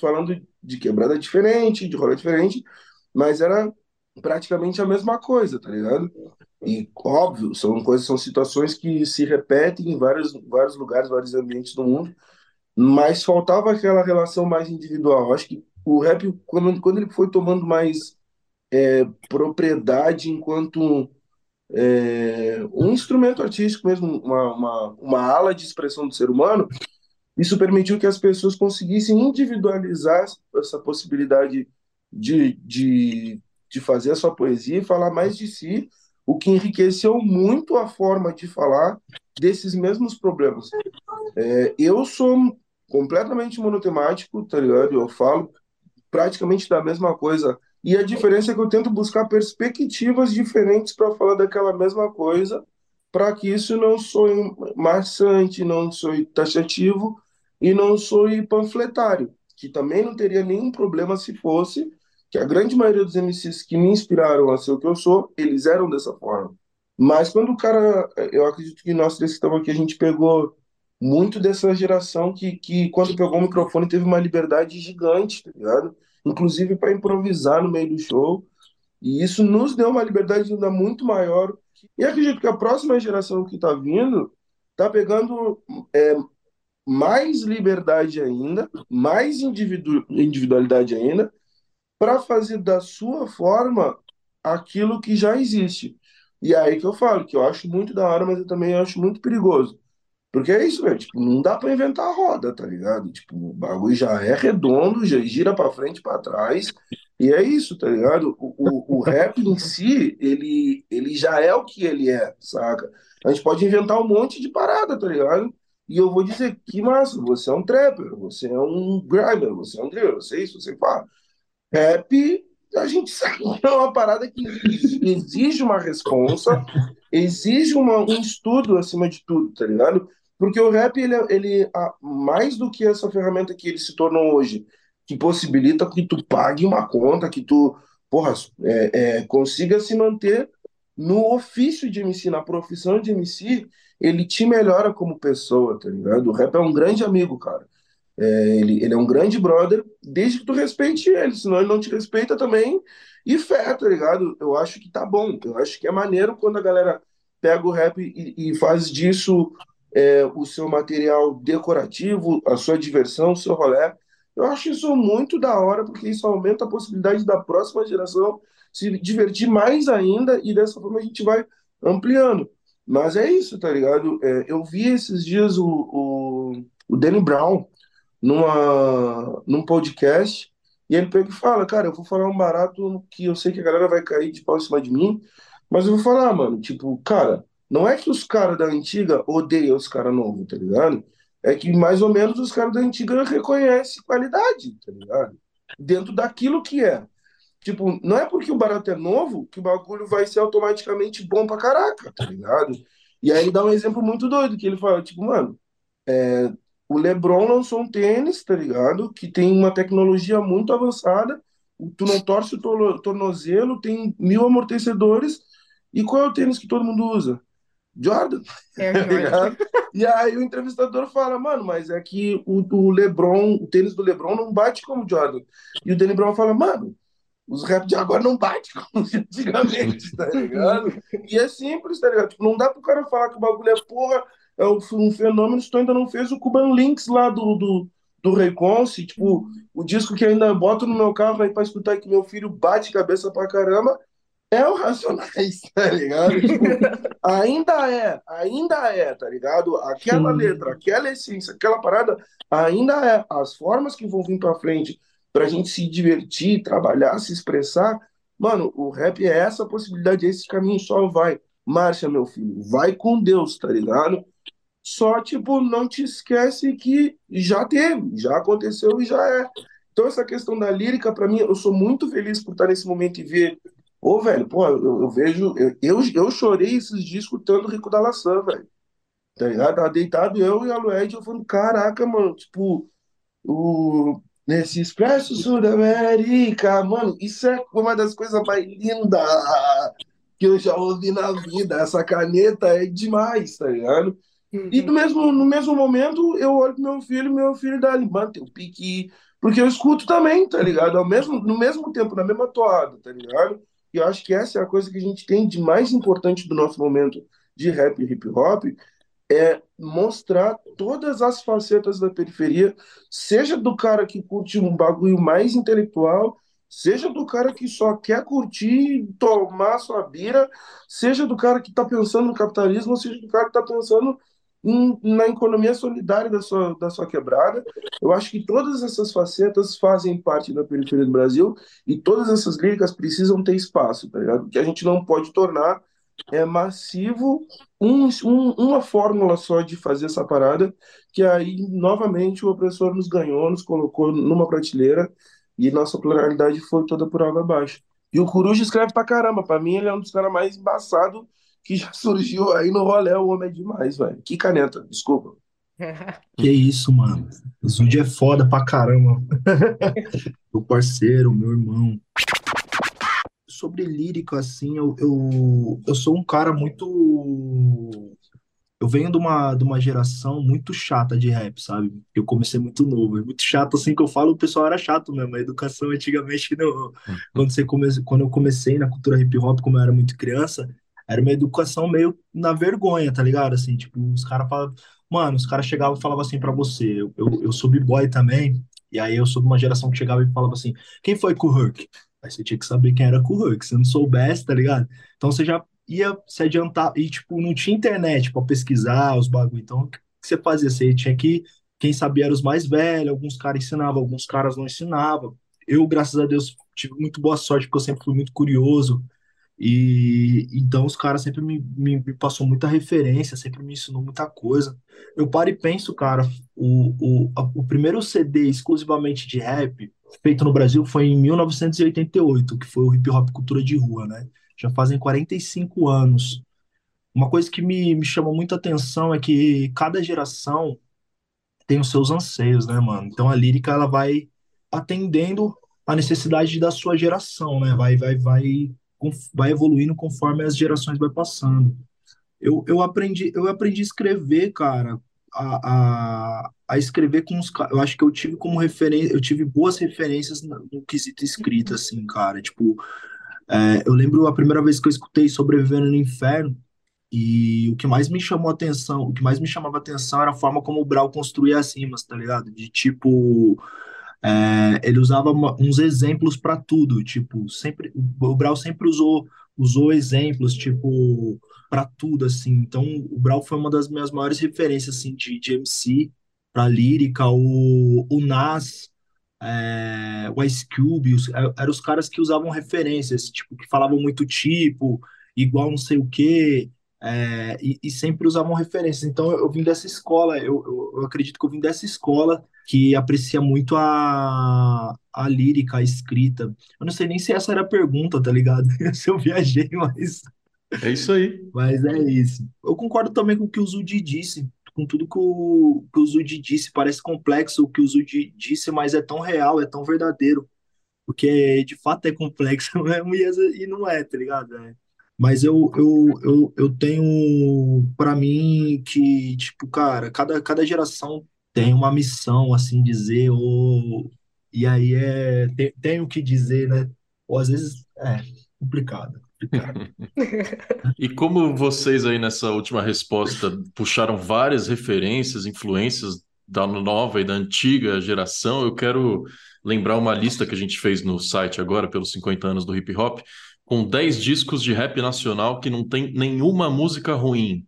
Speaker 5: falando de quebrada diferente, de rola diferente, mas era praticamente a mesma coisa, tá ligado? E óbvio, são coisas, são situações que se repetem em vários, vários lugares, vários ambientes do mundo, mas faltava aquela relação mais individual. Acho que o rap, quando, quando ele foi tomando mais é, propriedade enquanto é, um instrumento artístico mesmo, uma, uma, uma ala de expressão do ser humano, isso permitiu que as pessoas conseguissem individualizar essa possibilidade de, de, de fazer a sua poesia e falar mais de si, o que enriqueceu muito a forma de falar desses mesmos problemas. É, eu sou completamente monotemático, tá ligado? Eu falo praticamente da mesma coisa e a diferença é que eu tento buscar perspectivas diferentes para falar daquela mesma coisa, para que isso não soe maçante, não soe taxativo e não soe panfletário, que também não teria nenhum problema se fosse, que a grande maioria dos MCs que me inspiraram a ser o que eu sou, eles eram dessa forma. Mas quando o cara, eu acredito que nós três que estamos aqui, a gente pegou muito dessa geração que, que quando pegou o microfone teve uma liberdade gigante, tá ligado? inclusive para improvisar no meio do show. E isso nos deu uma liberdade ainda muito maior E acredito que a próxima geração que está vindo está pegando é, mais liberdade ainda, mais individu individualidade ainda, para fazer da sua forma aquilo que já existe. E é aí que eu falo, que eu acho muito da hora, mas eu também acho muito perigoso. Porque é isso, velho. Tipo, não dá para inventar a roda, tá ligado? Tipo, o bagulho já é redondo, já gira para frente, para trás. E é isso, tá ligado? O, o, o rap em si, ele, ele já é o que ele é, saca? A gente pode inventar um monte de parada, tá ligado? E eu vou dizer, que massa, você é um trapper, você é um grimer, você é um driller, você é isso, você fala. Rap, a gente sabe que é uma parada que exige uma responsa, exige uma, um estudo acima de tudo, tá ligado? Porque o rap, ele, ele mais do que essa ferramenta que ele se tornou hoje, que possibilita que tu pague uma conta, que tu, porra, é, é, consiga se manter no ofício de MC, na profissão de MC, ele te melhora como pessoa, tá ligado? O rap é um grande amigo, cara. É, ele, ele é um grande brother, desde que tu respeite ele, senão ele não te respeita também. E fé, tá ligado? Eu acho que tá bom. Eu acho que é maneiro quando a galera pega o rap e, e faz disso é, o seu material decorativo, a sua diversão, o seu rolé. Eu acho isso muito da hora, porque isso aumenta a possibilidade da próxima geração se divertir mais ainda e dessa forma a gente vai ampliando. Mas é isso, tá ligado? É, eu vi esses dias o, o, o Danny Brown numa, num podcast e ele pega e fala, cara, eu vou falar um barato que eu sei que a galera vai cair de pau em cima de mim, mas eu vou falar, mano, tipo, cara, não é que os caras da antiga odeiam os caras novos, tá ligado? É que mais ou menos os caras da antiga reconhecem qualidade, tá ligado? Dentro daquilo que é. Tipo, não é porque o barato é novo que o bagulho vai ser automaticamente bom pra caraca, tá ligado? E aí ele dá um exemplo muito doido, que ele fala, tipo, mano, é, o LeBron lançou um tênis, tá ligado? Que tem uma tecnologia muito avançada, tu não torce o tornozelo, tem mil amortecedores, e qual é o tênis que todo mundo usa? Jordan. É, Jordan. e aí o entrevistador fala, mano, mas é que o, o LeBron, o tênis do LeBron não bate como o Jordan. E o Danny Brown fala, mano, os rap de agora não bate como antigamente, tá ligado? E é simples, tá ligado? Tipo, não dá pro cara falar que o bagulho é porra, é um fenômeno se tu ainda não fez o Cuban Links lá do, do, do Reconce, tipo, o disco que ainda boto no meu carro aí pra escutar que meu filho bate cabeça pra caramba, é o Racionais, tá ligado? Tipo, ainda é, ainda é, tá ligado? Aquela Sim. letra, aquela essência, aquela parada, ainda é. As formas que vão vir pra frente pra gente se divertir, trabalhar, se expressar, mano, o rap é essa possibilidade, esse caminho só vai. Marcha, meu filho, vai com Deus, tá ligado? Só, tipo, não te esquece que já teve, já aconteceu e já é. Então, essa questão da lírica, para mim, eu sou muito feliz por estar nesse momento e ver Ô, velho, pô, eu, eu vejo. Eu, eu, eu, chorei esses dias escutando o Rico da Laçã, velho. Tá ligado? Tava deitado eu e a Lued, eu falando, caraca, mano, tipo, o. Nesse Expresso Sul da América, mano, isso é uma das coisas mais lindas que eu já ouvi na vida. Essa caneta é demais, tá ligado? E no mesmo, no mesmo momento, eu olho pro meu filho, meu filho dá ali, mano, tem um pique. Porque eu escuto também, tá ligado? Ao mesmo, no mesmo tempo, na mesma toada, tá ligado? E eu acho que essa é a coisa que a gente tem de mais importante do nosso momento de rap e hip hop, é mostrar todas as facetas da periferia, seja do cara que curte um bagulho mais intelectual, seja do cara que só quer curtir, tomar sua bira, seja do cara que está pensando no capitalismo, seja do cara que está pensando na economia solidária da sua, da sua quebrada. Eu acho que todas essas facetas fazem parte da periferia do Brasil e todas essas líricas precisam ter espaço, tá ligado? Que a gente não pode tornar é massivo um, um, uma fórmula só de fazer essa parada, que aí novamente o opressor nos ganhou, nos colocou numa prateleira e nossa pluralidade foi toda por água abaixo. E o Coruja escreve pra caramba, pra mim ele é um dos caras mais embaçados que já surgiu aí no rolê, o homem é demais, velho. Que caneta, desculpa.
Speaker 6: Que isso, mano. O Zud é foda pra caramba. meu parceiro, meu irmão. Sobre lírica, assim, eu, eu, eu sou um cara muito. Eu venho de uma, de uma geração muito chata de rap, sabe? Eu comecei muito novo. É muito chato, assim, que eu falo, o pessoal era chato mesmo. A educação antigamente, não. Quando, você come... Quando eu comecei na cultura hip hop, como eu era muito criança, era uma educação meio na vergonha, tá ligado? Assim, tipo, os caras falavam, mano, os caras chegavam e falavam assim pra você, eu, eu, eu sou b-boy também, e aí eu sou de uma geração que chegava e falava assim, quem foi Kuhurk? Aí você tinha que saber quem era Kuhurk, se não soubesse, tá ligado? Então você já ia se adiantar, e tipo, não tinha internet pra pesquisar os bagulho, então o que você fazia? Você tinha que, quem sabia era os mais velhos, alguns caras ensinavam, alguns caras não ensinavam. Eu, graças a Deus, tive muito boa sorte, porque eu sempre fui muito curioso, e então os caras sempre me, me, me passou muita referência, sempre me ensinou muita coisa. Eu paro e penso, cara, o, o, a- o primeiro CD exclusivamente de rap feito no Brasil foi em 1988, que foi o Hip Hop Cultura de Rua, né? Já fazem 45 anos. Uma coisa que me, me chama muita atenção é que cada geração tem os seus anseios, né, mano? Então a lírica ela vai atendendo a necessidade da sua geração, né? Vai, vai, vai, vai evoluindo conforme as gerações vai passando. Eu, eu aprendi, eu aprendi a escrever, cara, a, a, a escrever com os, eu acho que eu tive como referência, eu tive boas referências no, no quesito escrita, assim, cara. Tipo, é, eu lembro a primeira vez que eu escutei Sobrevivendo no Inferno. E o que mais me chamou atenção, o que mais me chamava atenção era a forma como o Brau construía as rimas, tá ligado? De tipo, é, ele usava uns exemplos para tudo, tipo, sempre o Brau sempre usou usou exemplos, tipo, para tudo assim. Então, o Brau foi uma das minhas maiores referências assim de, de MC para lírica, o, o Nas é, o Ice Cube, os, é, eram os caras que usavam referências, tipo, que falavam muito tipo, igual não sei o quê, é, e, e sempre usavam referências. Então eu, eu vim dessa escola, eu, eu, eu acredito que eu vim dessa escola que aprecia muito a, a lírica, a escrita. Eu não sei nem se essa era a pergunta, tá ligado? Se eu viajei, mas,
Speaker 1: É isso aí.
Speaker 6: mas é isso. Eu concordo também com o que o Zudi disse. Com tudo que o, que o Zudi disse, parece complexo o que o Zudi disse, mas é tão real, é tão verdadeiro porque de fato é complexo mesmo e, às vezes- e não é, tá ligado? É. Mas eu, eu, eu, eu tenho pra mim que, tipo, cara, cada, cada geração tem uma missão, assim dizer, ou, e aí é, tem, tem o que dizer, né? Ou às vezes é complicado, complicado.
Speaker 1: E como vocês aí nessa última resposta puxaram várias referências, influências da nova e da antiga geração, eu quero lembrar uma lista que a gente fez no site agora, pelos 50 anos do hip hop, com 10 discos de rap nacional que não tem nenhuma música ruim.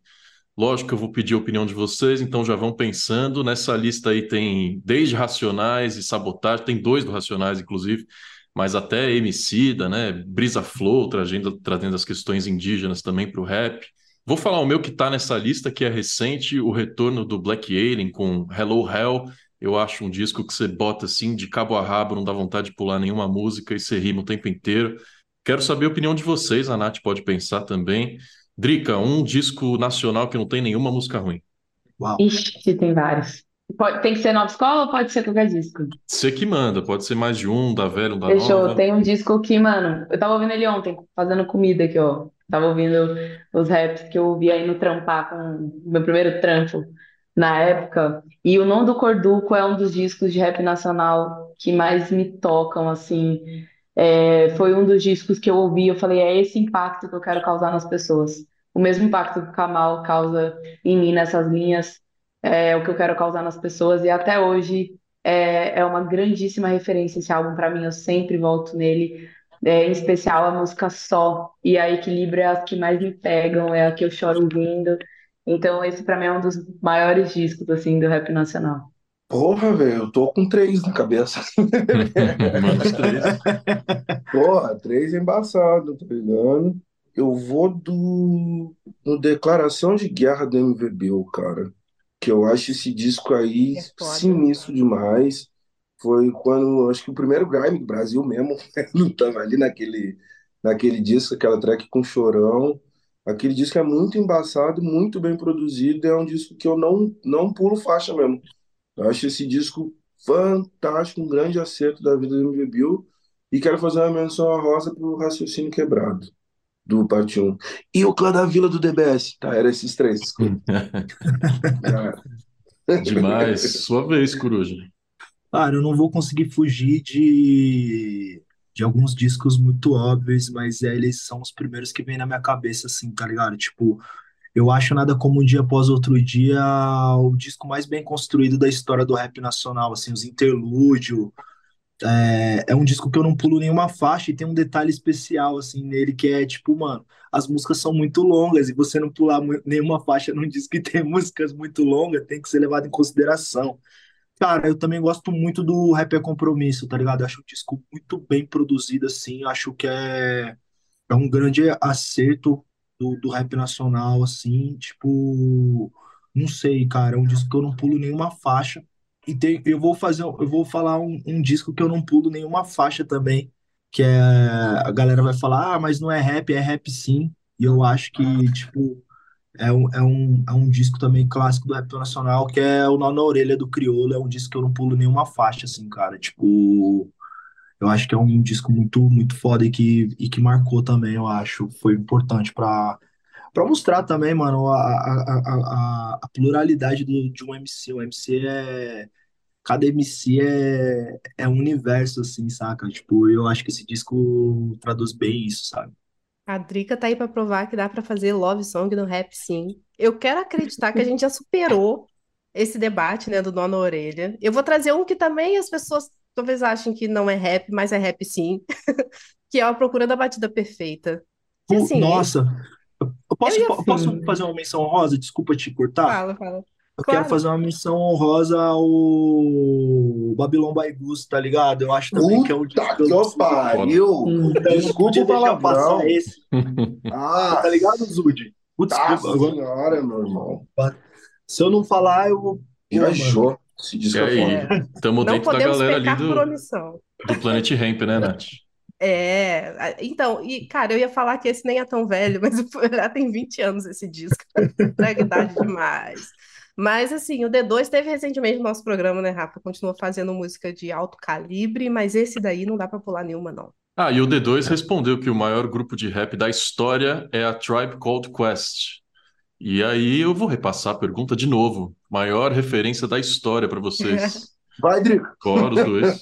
Speaker 1: Lógico que eu vou pedir a opinião de vocês, então já vão pensando. Nessa lista aí tem desde Racionais e Sabotagem, tem dois do Racionais, inclusive, mas até Emicida, né? Brisa Flow, trazendo, trazendo as questões indígenas também para o rap. Vou falar o meu que está nessa lista, que é recente, o retorno do Black Alien com Hello Hell. Eu acho um disco que você bota assim de cabo a rabo, não dá vontade de pular nenhuma música e você rima o tempo inteiro. Quero saber a opinião de vocês, a Nath pode pensar também. Drica, um disco nacional que não tem nenhuma música ruim.
Speaker 6: Uau.
Speaker 4: Ixi, tem vários. Pode, tem que ser nova escola ou pode ser qualquer disco?
Speaker 1: Você que manda, pode ser mais de um, da velha, um da
Speaker 4: Fechou.
Speaker 1: nova.
Speaker 4: Tem um disco que, mano, eu tava ouvindo ele ontem, fazendo comida aqui, ó. Tava ouvindo os raps que eu ouvi aí no trampar com o meu primeiro trampo na época. E o Não do Corduco é um dos discos de rap nacional que mais me tocam, assim. É, foi um dos discos que eu ouvi, eu falei, é esse impacto que eu quero causar nas pessoas. O mesmo impacto que o Kamal causa em mim nessas linhas, é o que eu quero causar nas pessoas. E até hoje é, é uma grandíssima referência esse álbum para mim, eu sempre volto nele. É, em especial a música Só. E a Equilíbrio é as que mais me pegam, é a que eu choro ouvindo. Então, esse para mim é um dos maiores discos, assim, do rap nacional.
Speaker 5: Porra, velho, eu tô com três na cabeça.
Speaker 1: Os três.
Speaker 5: Porra, três é embaçado, tá ligado? Eu vou do, do Declaração de Guerra do MVB, cara. Que eu acho esse disco aí
Speaker 2: É foda.
Speaker 5: sinistro demais. Foi quando, acho que o primeiro Grime do Brasil mesmo, não tava ali naquele, naquele disco, aquela track com Chorão. Aquele disco é muito embaçado, muito bem produzido, é um disco que eu não, não pulo faixa mesmo. Eu acho esse disco fantástico, um grande acerto da vida do MV Bill. E quero fazer uma menção honrosa pro Raciocínio Quebrado, do Parte 1. E o Clã da Vila do DBS. Tá, eram esses três.
Speaker 1: Demais. Sua vez, Coruja.
Speaker 6: Cara, eu não vou conseguir fugir de, de alguns discos muito óbvios, mas é, eles são os primeiros que vêm na minha cabeça, assim, tá ligado? Tipo, eu acho Nada Como Um Dia Após Outro Dia o disco mais bem construído da história do rap nacional, assim, os interlúdios. É, é um disco que eu não pulo nenhuma faixa e tem um detalhe especial, assim, nele, que é, tipo, mano, as músicas são muito longas e você não pular nenhuma faixa num disco que tem músicas muito longas tem que ser levado em consideração. Cara, eu também gosto muito do Rap é Compromisso, tá ligado? Eu acho o disco muito bem produzido, assim. Acho que é, é um grande acerto do, rap nacional, assim. Tipo, não sei, cara. É um disco que eu não pulo nenhuma faixa. E tem, eu vou fazer, eu vou falar um, um disco que eu não pulo nenhuma faixa também. Que é. A galera vai falar, ah, mas não é rap, é rap sim. E eu acho que, tipo é um, é um, é um disco também clássico do rap nacional, que é o Nó na Orelha do Criolo. É um disco que eu não pulo nenhuma faixa, assim, cara. Tipo, eu acho que é um disco muito, muito foda e que, e que marcou também, eu acho. Foi importante pra, pra mostrar também, mano, a, a, a, a pluralidade do, de um MC. O MC é. Cada MC é, é um universo, assim, saca? Tipo, eu acho que esse disco traduz bem isso, sabe?
Speaker 2: A Drica tá aí para provar que dá para fazer love song no rap, sim. Eu quero acreditar que a gente já superou esse debate, né, do nó na orelha. Eu vou trazer um que também as pessoas talvez achem que não é rap, mas é rap sim, que é a Procura da Batida Perfeita.
Speaker 6: E, assim, Nossa, eu posso, eu posso fazer uma menção rosa? Desculpa te cortar.
Speaker 2: Fala, fala.
Speaker 6: Eu claro. quero fazer uma missão honrosa ao Babylon by Goose, tá ligado? Eu acho também
Speaker 5: Puta
Speaker 6: que é um
Speaker 5: disco que eu pariu! Desculpa o palavrão. esse.
Speaker 6: ah, tá ligado, Zud?
Speaker 5: Putz, Nossa senhora, meu irmão.
Speaker 6: Se eu não falar, eu...
Speaker 5: Viajou. Se diz
Speaker 1: é, Estamos dentro da galera ali do, do Planet Ramp, né, Nath?
Speaker 2: É, então, e cara, eu ia falar que esse nem é tão velho, mas já tem 20 anos esse disco. É idade demais. Mas, assim, o D2 teve recentemente no nosso programa, né, Rafa? Continua fazendo música de alto calibre, mas esse daí não dá pra pular nenhuma, não.
Speaker 1: Ah, e o D2 respondeu que o maior grupo de rap da história é a Tribe Called Quest. E aí eu vou repassar a pergunta de novo. Maior referência da história para vocês.
Speaker 5: Vai, Drico.
Speaker 1: Bora os dois.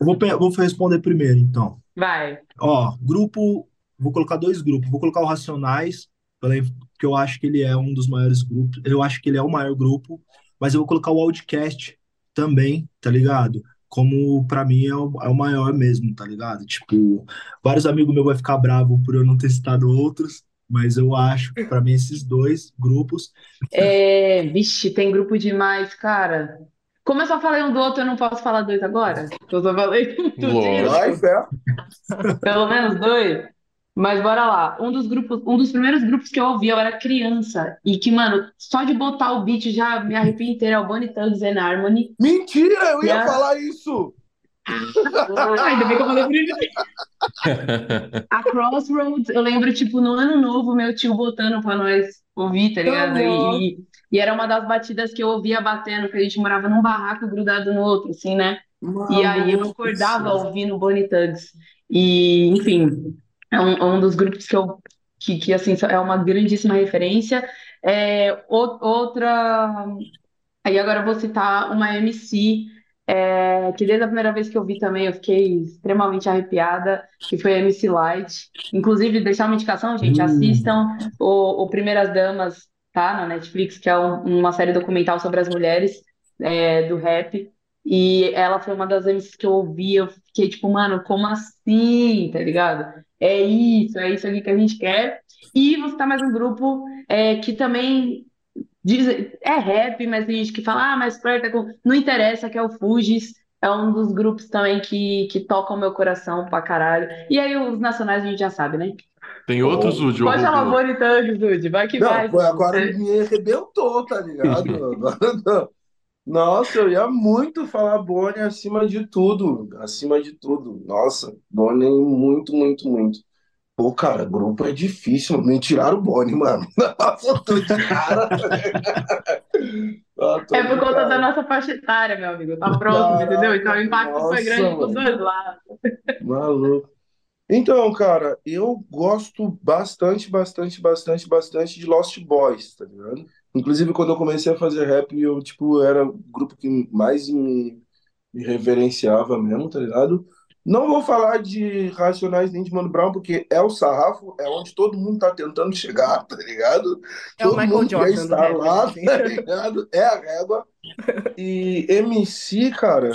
Speaker 6: vou, vou responder primeiro, então.
Speaker 4: Vai.
Speaker 6: Ó, grupo. Vou colocar dois grupos. Vou colocar o Racionais porque eu acho que ele é um dos maiores grupos, eu acho que ele é o maior grupo, mas eu vou colocar o Outcast também, tá ligado? Como para mim é o, é o, maior mesmo, tá ligado? Tipo, vários amigos meus vão ficar bravos por eu não ter citado outros, mas eu acho que para mim esses dois grupos.
Speaker 4: É, vixe, tem grupo demais, cara. Como eu só falei um do outro, eu não posso falar dois agora? Eu só falei um Pelo menos dois. Mas bora lá. Um dos grupos, um dos primeiros grupos que eu ouvi, eu era criança. E que, mano, só de botar o beat já me arrepia inteiro. É o Bonnie Thugs and Harmony.
Speaker 5: Mentira, eu ia falar isso!
Speaker 4: Ainda bem que eu falei primeiro. A Crossroads, eu lembro, tipo, no ano novo, meu tio botando pra nós ouvir, tá ligado? E, e, era uma das batidas que eu ouvia batendo, que a gente morava num barraco grudado no outro, assim, né? E aí eu acordava ouvindo Bonnie Thugs. E, enfim, é um, é um dos grupos que eu que, que assim é uma grandíssima referência. É, outra, aí agora eu vou citar uma MC é, que desde a primeira vez que eu vi também eu fiquei extremamente arrepiada, que foi a MC Light. Inclusive, deixar uma indicação, gente, assistam o, o Primeiras Damas, tá? Na Netflix, que é um, uma série documental sobre as mulheres é, do rap. E ela foi uma das MCs que eu ouvi, eu fiquei tipo, mano, como assim, tá ligado? É isso, é isso aqui que a gente quer. E você tá mais um grupo é, que também diz, é rap, mas tem gente que fala, ah, mas Flerta com... Não interessa, que é o Fugis. É um dos grupos também que, que tocam meu coração pra caralho. E aí os nacionais a gente já sabe, né?
Speaker 1: Tem outros, Zud?
Speaker 4: Pode falar bonitão, Zud, vai que
Speaker 5: não,
Speaker 4: vai.
Speaker 5: Agora me arrebentou, tá ligado? Agora Nossa, eu ia muito falar Bonnie acima de tudo, acima de tudo. Nossa, Bonnie muito, muito, muito. Pô, cara, grupo é difícil, me tiraram o Bonnie, mano. Nossa, eu tô de cara.
Speaker 4: Ah, é por conta cara. da nossa faixa etária, meu amigo. Tá próximo, entendeu? Então o impacto nossa, foi grande por dois lados.
Speaker 5: Maluco. Então, cara, eu gosto bastante, bastante, bastante, bastante de Lost Boys, tá ligado? Inclusive, quando eu comecei a fazer rap, eu, tipo, era o grupo que mais me, me reverenciava mesmo, tá ligado? Não vou falar de Racionais nem de Mano Brown, porque é o sarrafo, é onde todo mundo tá tentando chegar, tá ligado?
Speaker 2: É o
Speaker 5: todo
Speaker 2: Michael
Speaker 5: mundo
Speaker 2: Jordan do
Speaker 5: estar
Speaker 2: rap,
Speaker 5: lá,
Speaker 2: assim.
Speaker 5: tá ligado? É a régua. E MC, cara,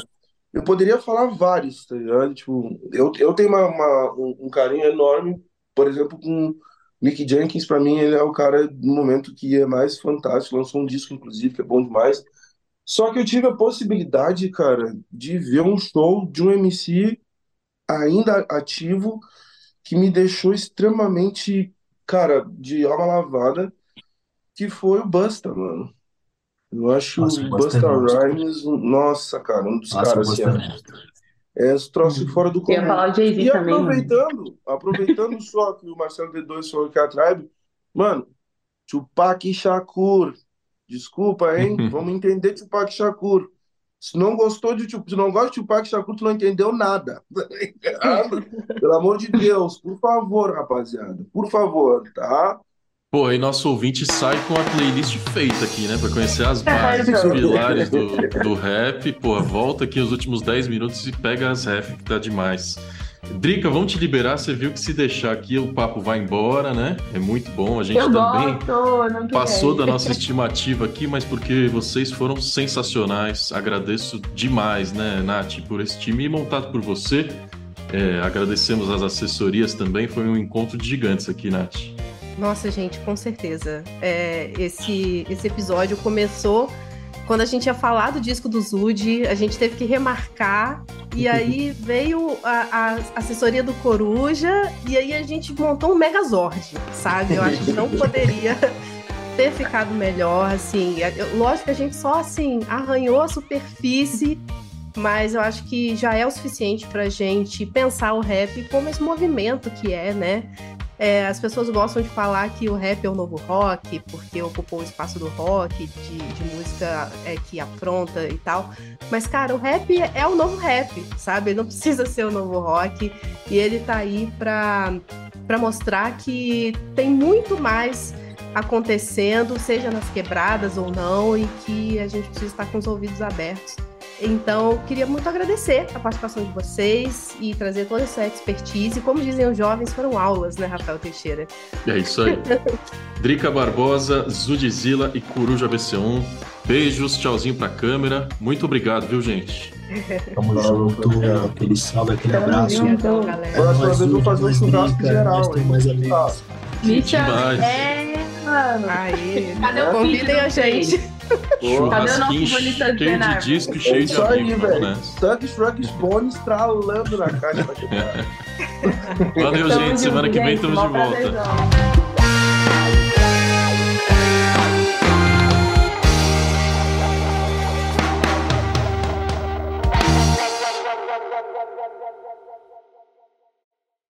Speaker 5: eu poderia falar vários, tá ligado? Tipo, eu, eu tenho uma, uma- um, um carinho enorme, por exemplo, com Mick Jenkins, pra mim, ele é o cara no momento que é mais fantástico, lançou um disco, inclusive, que é bom demais. Só que eu tive a possibilidade, cara, de ver um show de um MC ainda ativo que me deixou extremamente, cara, de alma lavada, que foi o Busta, mano. Eu acho
Speaker 6: Nossa,
Speaker 5: o
Speaker 6: Busta é
Speaker 5: Busta. Rhymes, nossa, cara, um dos
Speaker 6: Nossa,
Speaker 5: caras,
Speaker 6: eu
Speaker 5: assim, é esse troço fora do
Speaker 4: Eu ia
Speaker 5: comum. E
Speaker 4: também, mano.
Speaker 5: aproveitando, aproveitando só que o Marcelo D2 falou que é a Tribe, mano, Tupac Shakur, desculpa, hein? Vamos entender Tupac Shakur. Se não gostou de Tupac, se não gosta de Tupac Shakur, tu não entendeu nada. tá? Pelo amor de Deus, por favor, rapaziada, por favor, tá?
Speaker 1: Pô, aí nosso ouvinte sai com a playlist feita aqui, né? Pra conhecer as bases, os pilares do, do rap. Pô, volta aqui os últimos 10 minutos e pega as rap que tá demais. Drica, vamos te liberar. Você viu que se deixar aqui o papo vai embora, né? É muito bom. A gente
Speaker 4: Eu
Speaker 1: também
Speaker 4: gosto,
Speaker 1: passou da nossa estimativa aqui, mas porque vocês foram sensacionais. Agradeço demais, né, Nath, por esse time montado por você. É, agradecemos as assessorias também. Foi um encontro de gigantes aqui, Nath.
Speaker 2: Nossa, gente, com certeza. É, esse, esse episódio começou quando a gente ia falar do disco do Zud, a gente teve que remarcar, e aí veio a, a assessoria do Coruja, e aí a gente montou um Megazord, sabe? Eu acho que não poderia ter ficado melhor, assim. Eu- Lógico que a gente só, assim, arranhou a superfície, mas eu acho que já é o suficiente pra gente pensar o rap como esse movimento que é, né? É, as pessoas gostam de falar que o rap é o novo rock, porque ocupou o espaço do rock, de, de música é, que afronta e tal. Mas, cara, o rap é, o novo rap, sabe? Ele não precisa ser o novo rock. E ele tá aí pra, pra mostrar que tem muito mais acontecendo, seja nas quebradas ou não, e que a gente precisa estar com os ouvidos abertos. Então, eu queria muito agradecer a participação de vocês e trazer toda essa expertise. Como dizem os jovens, foram aulas, né, Rafael Teixeira?
Speaker 1: É isso aí. Drica Barbosa, Zudzilla e Coruja BC1. Beijos, tchauzinho pra câmera. Muito obrigado, viu, gente?
Speaker 6: Tamo junto,
Speaker 5: obrigado.
Speaker 6: aquele salve, aquele
Speaker 4: Tamo
Speaker 6: abraço.
Speaker 4: junto.
Speaker 2: Galera.
Speaker 5: Próxima vez eu vou fazer um churrasco geral,
Speaker 6: nós temos
Speaker 5: hein?
Speaker 6: mais amigos.
Speaker 4: Me chama.
Speaker 1: Demais.
Speaker 4: É, mano.
Speaker 2: Aí,
Speaker 4: Cadê o
Speaker 2: convidem
Speaker 4: vídeo
Speaker 2: a gente.
Speaker 4: Cadê o nosso
Speaker 1: Churrasquinho cheio de disco e
Speaker 5: É
Speaker 1: cheio de
Speaker 5: isso aí, velho.
Speaker 1: nessa.
Speaker 5: Tuck Shrug Bones estralando na caixa da.
Speaker 1: Valeu, gente. Semana que vem estamos de volta.
Speaker 4: prazerzão.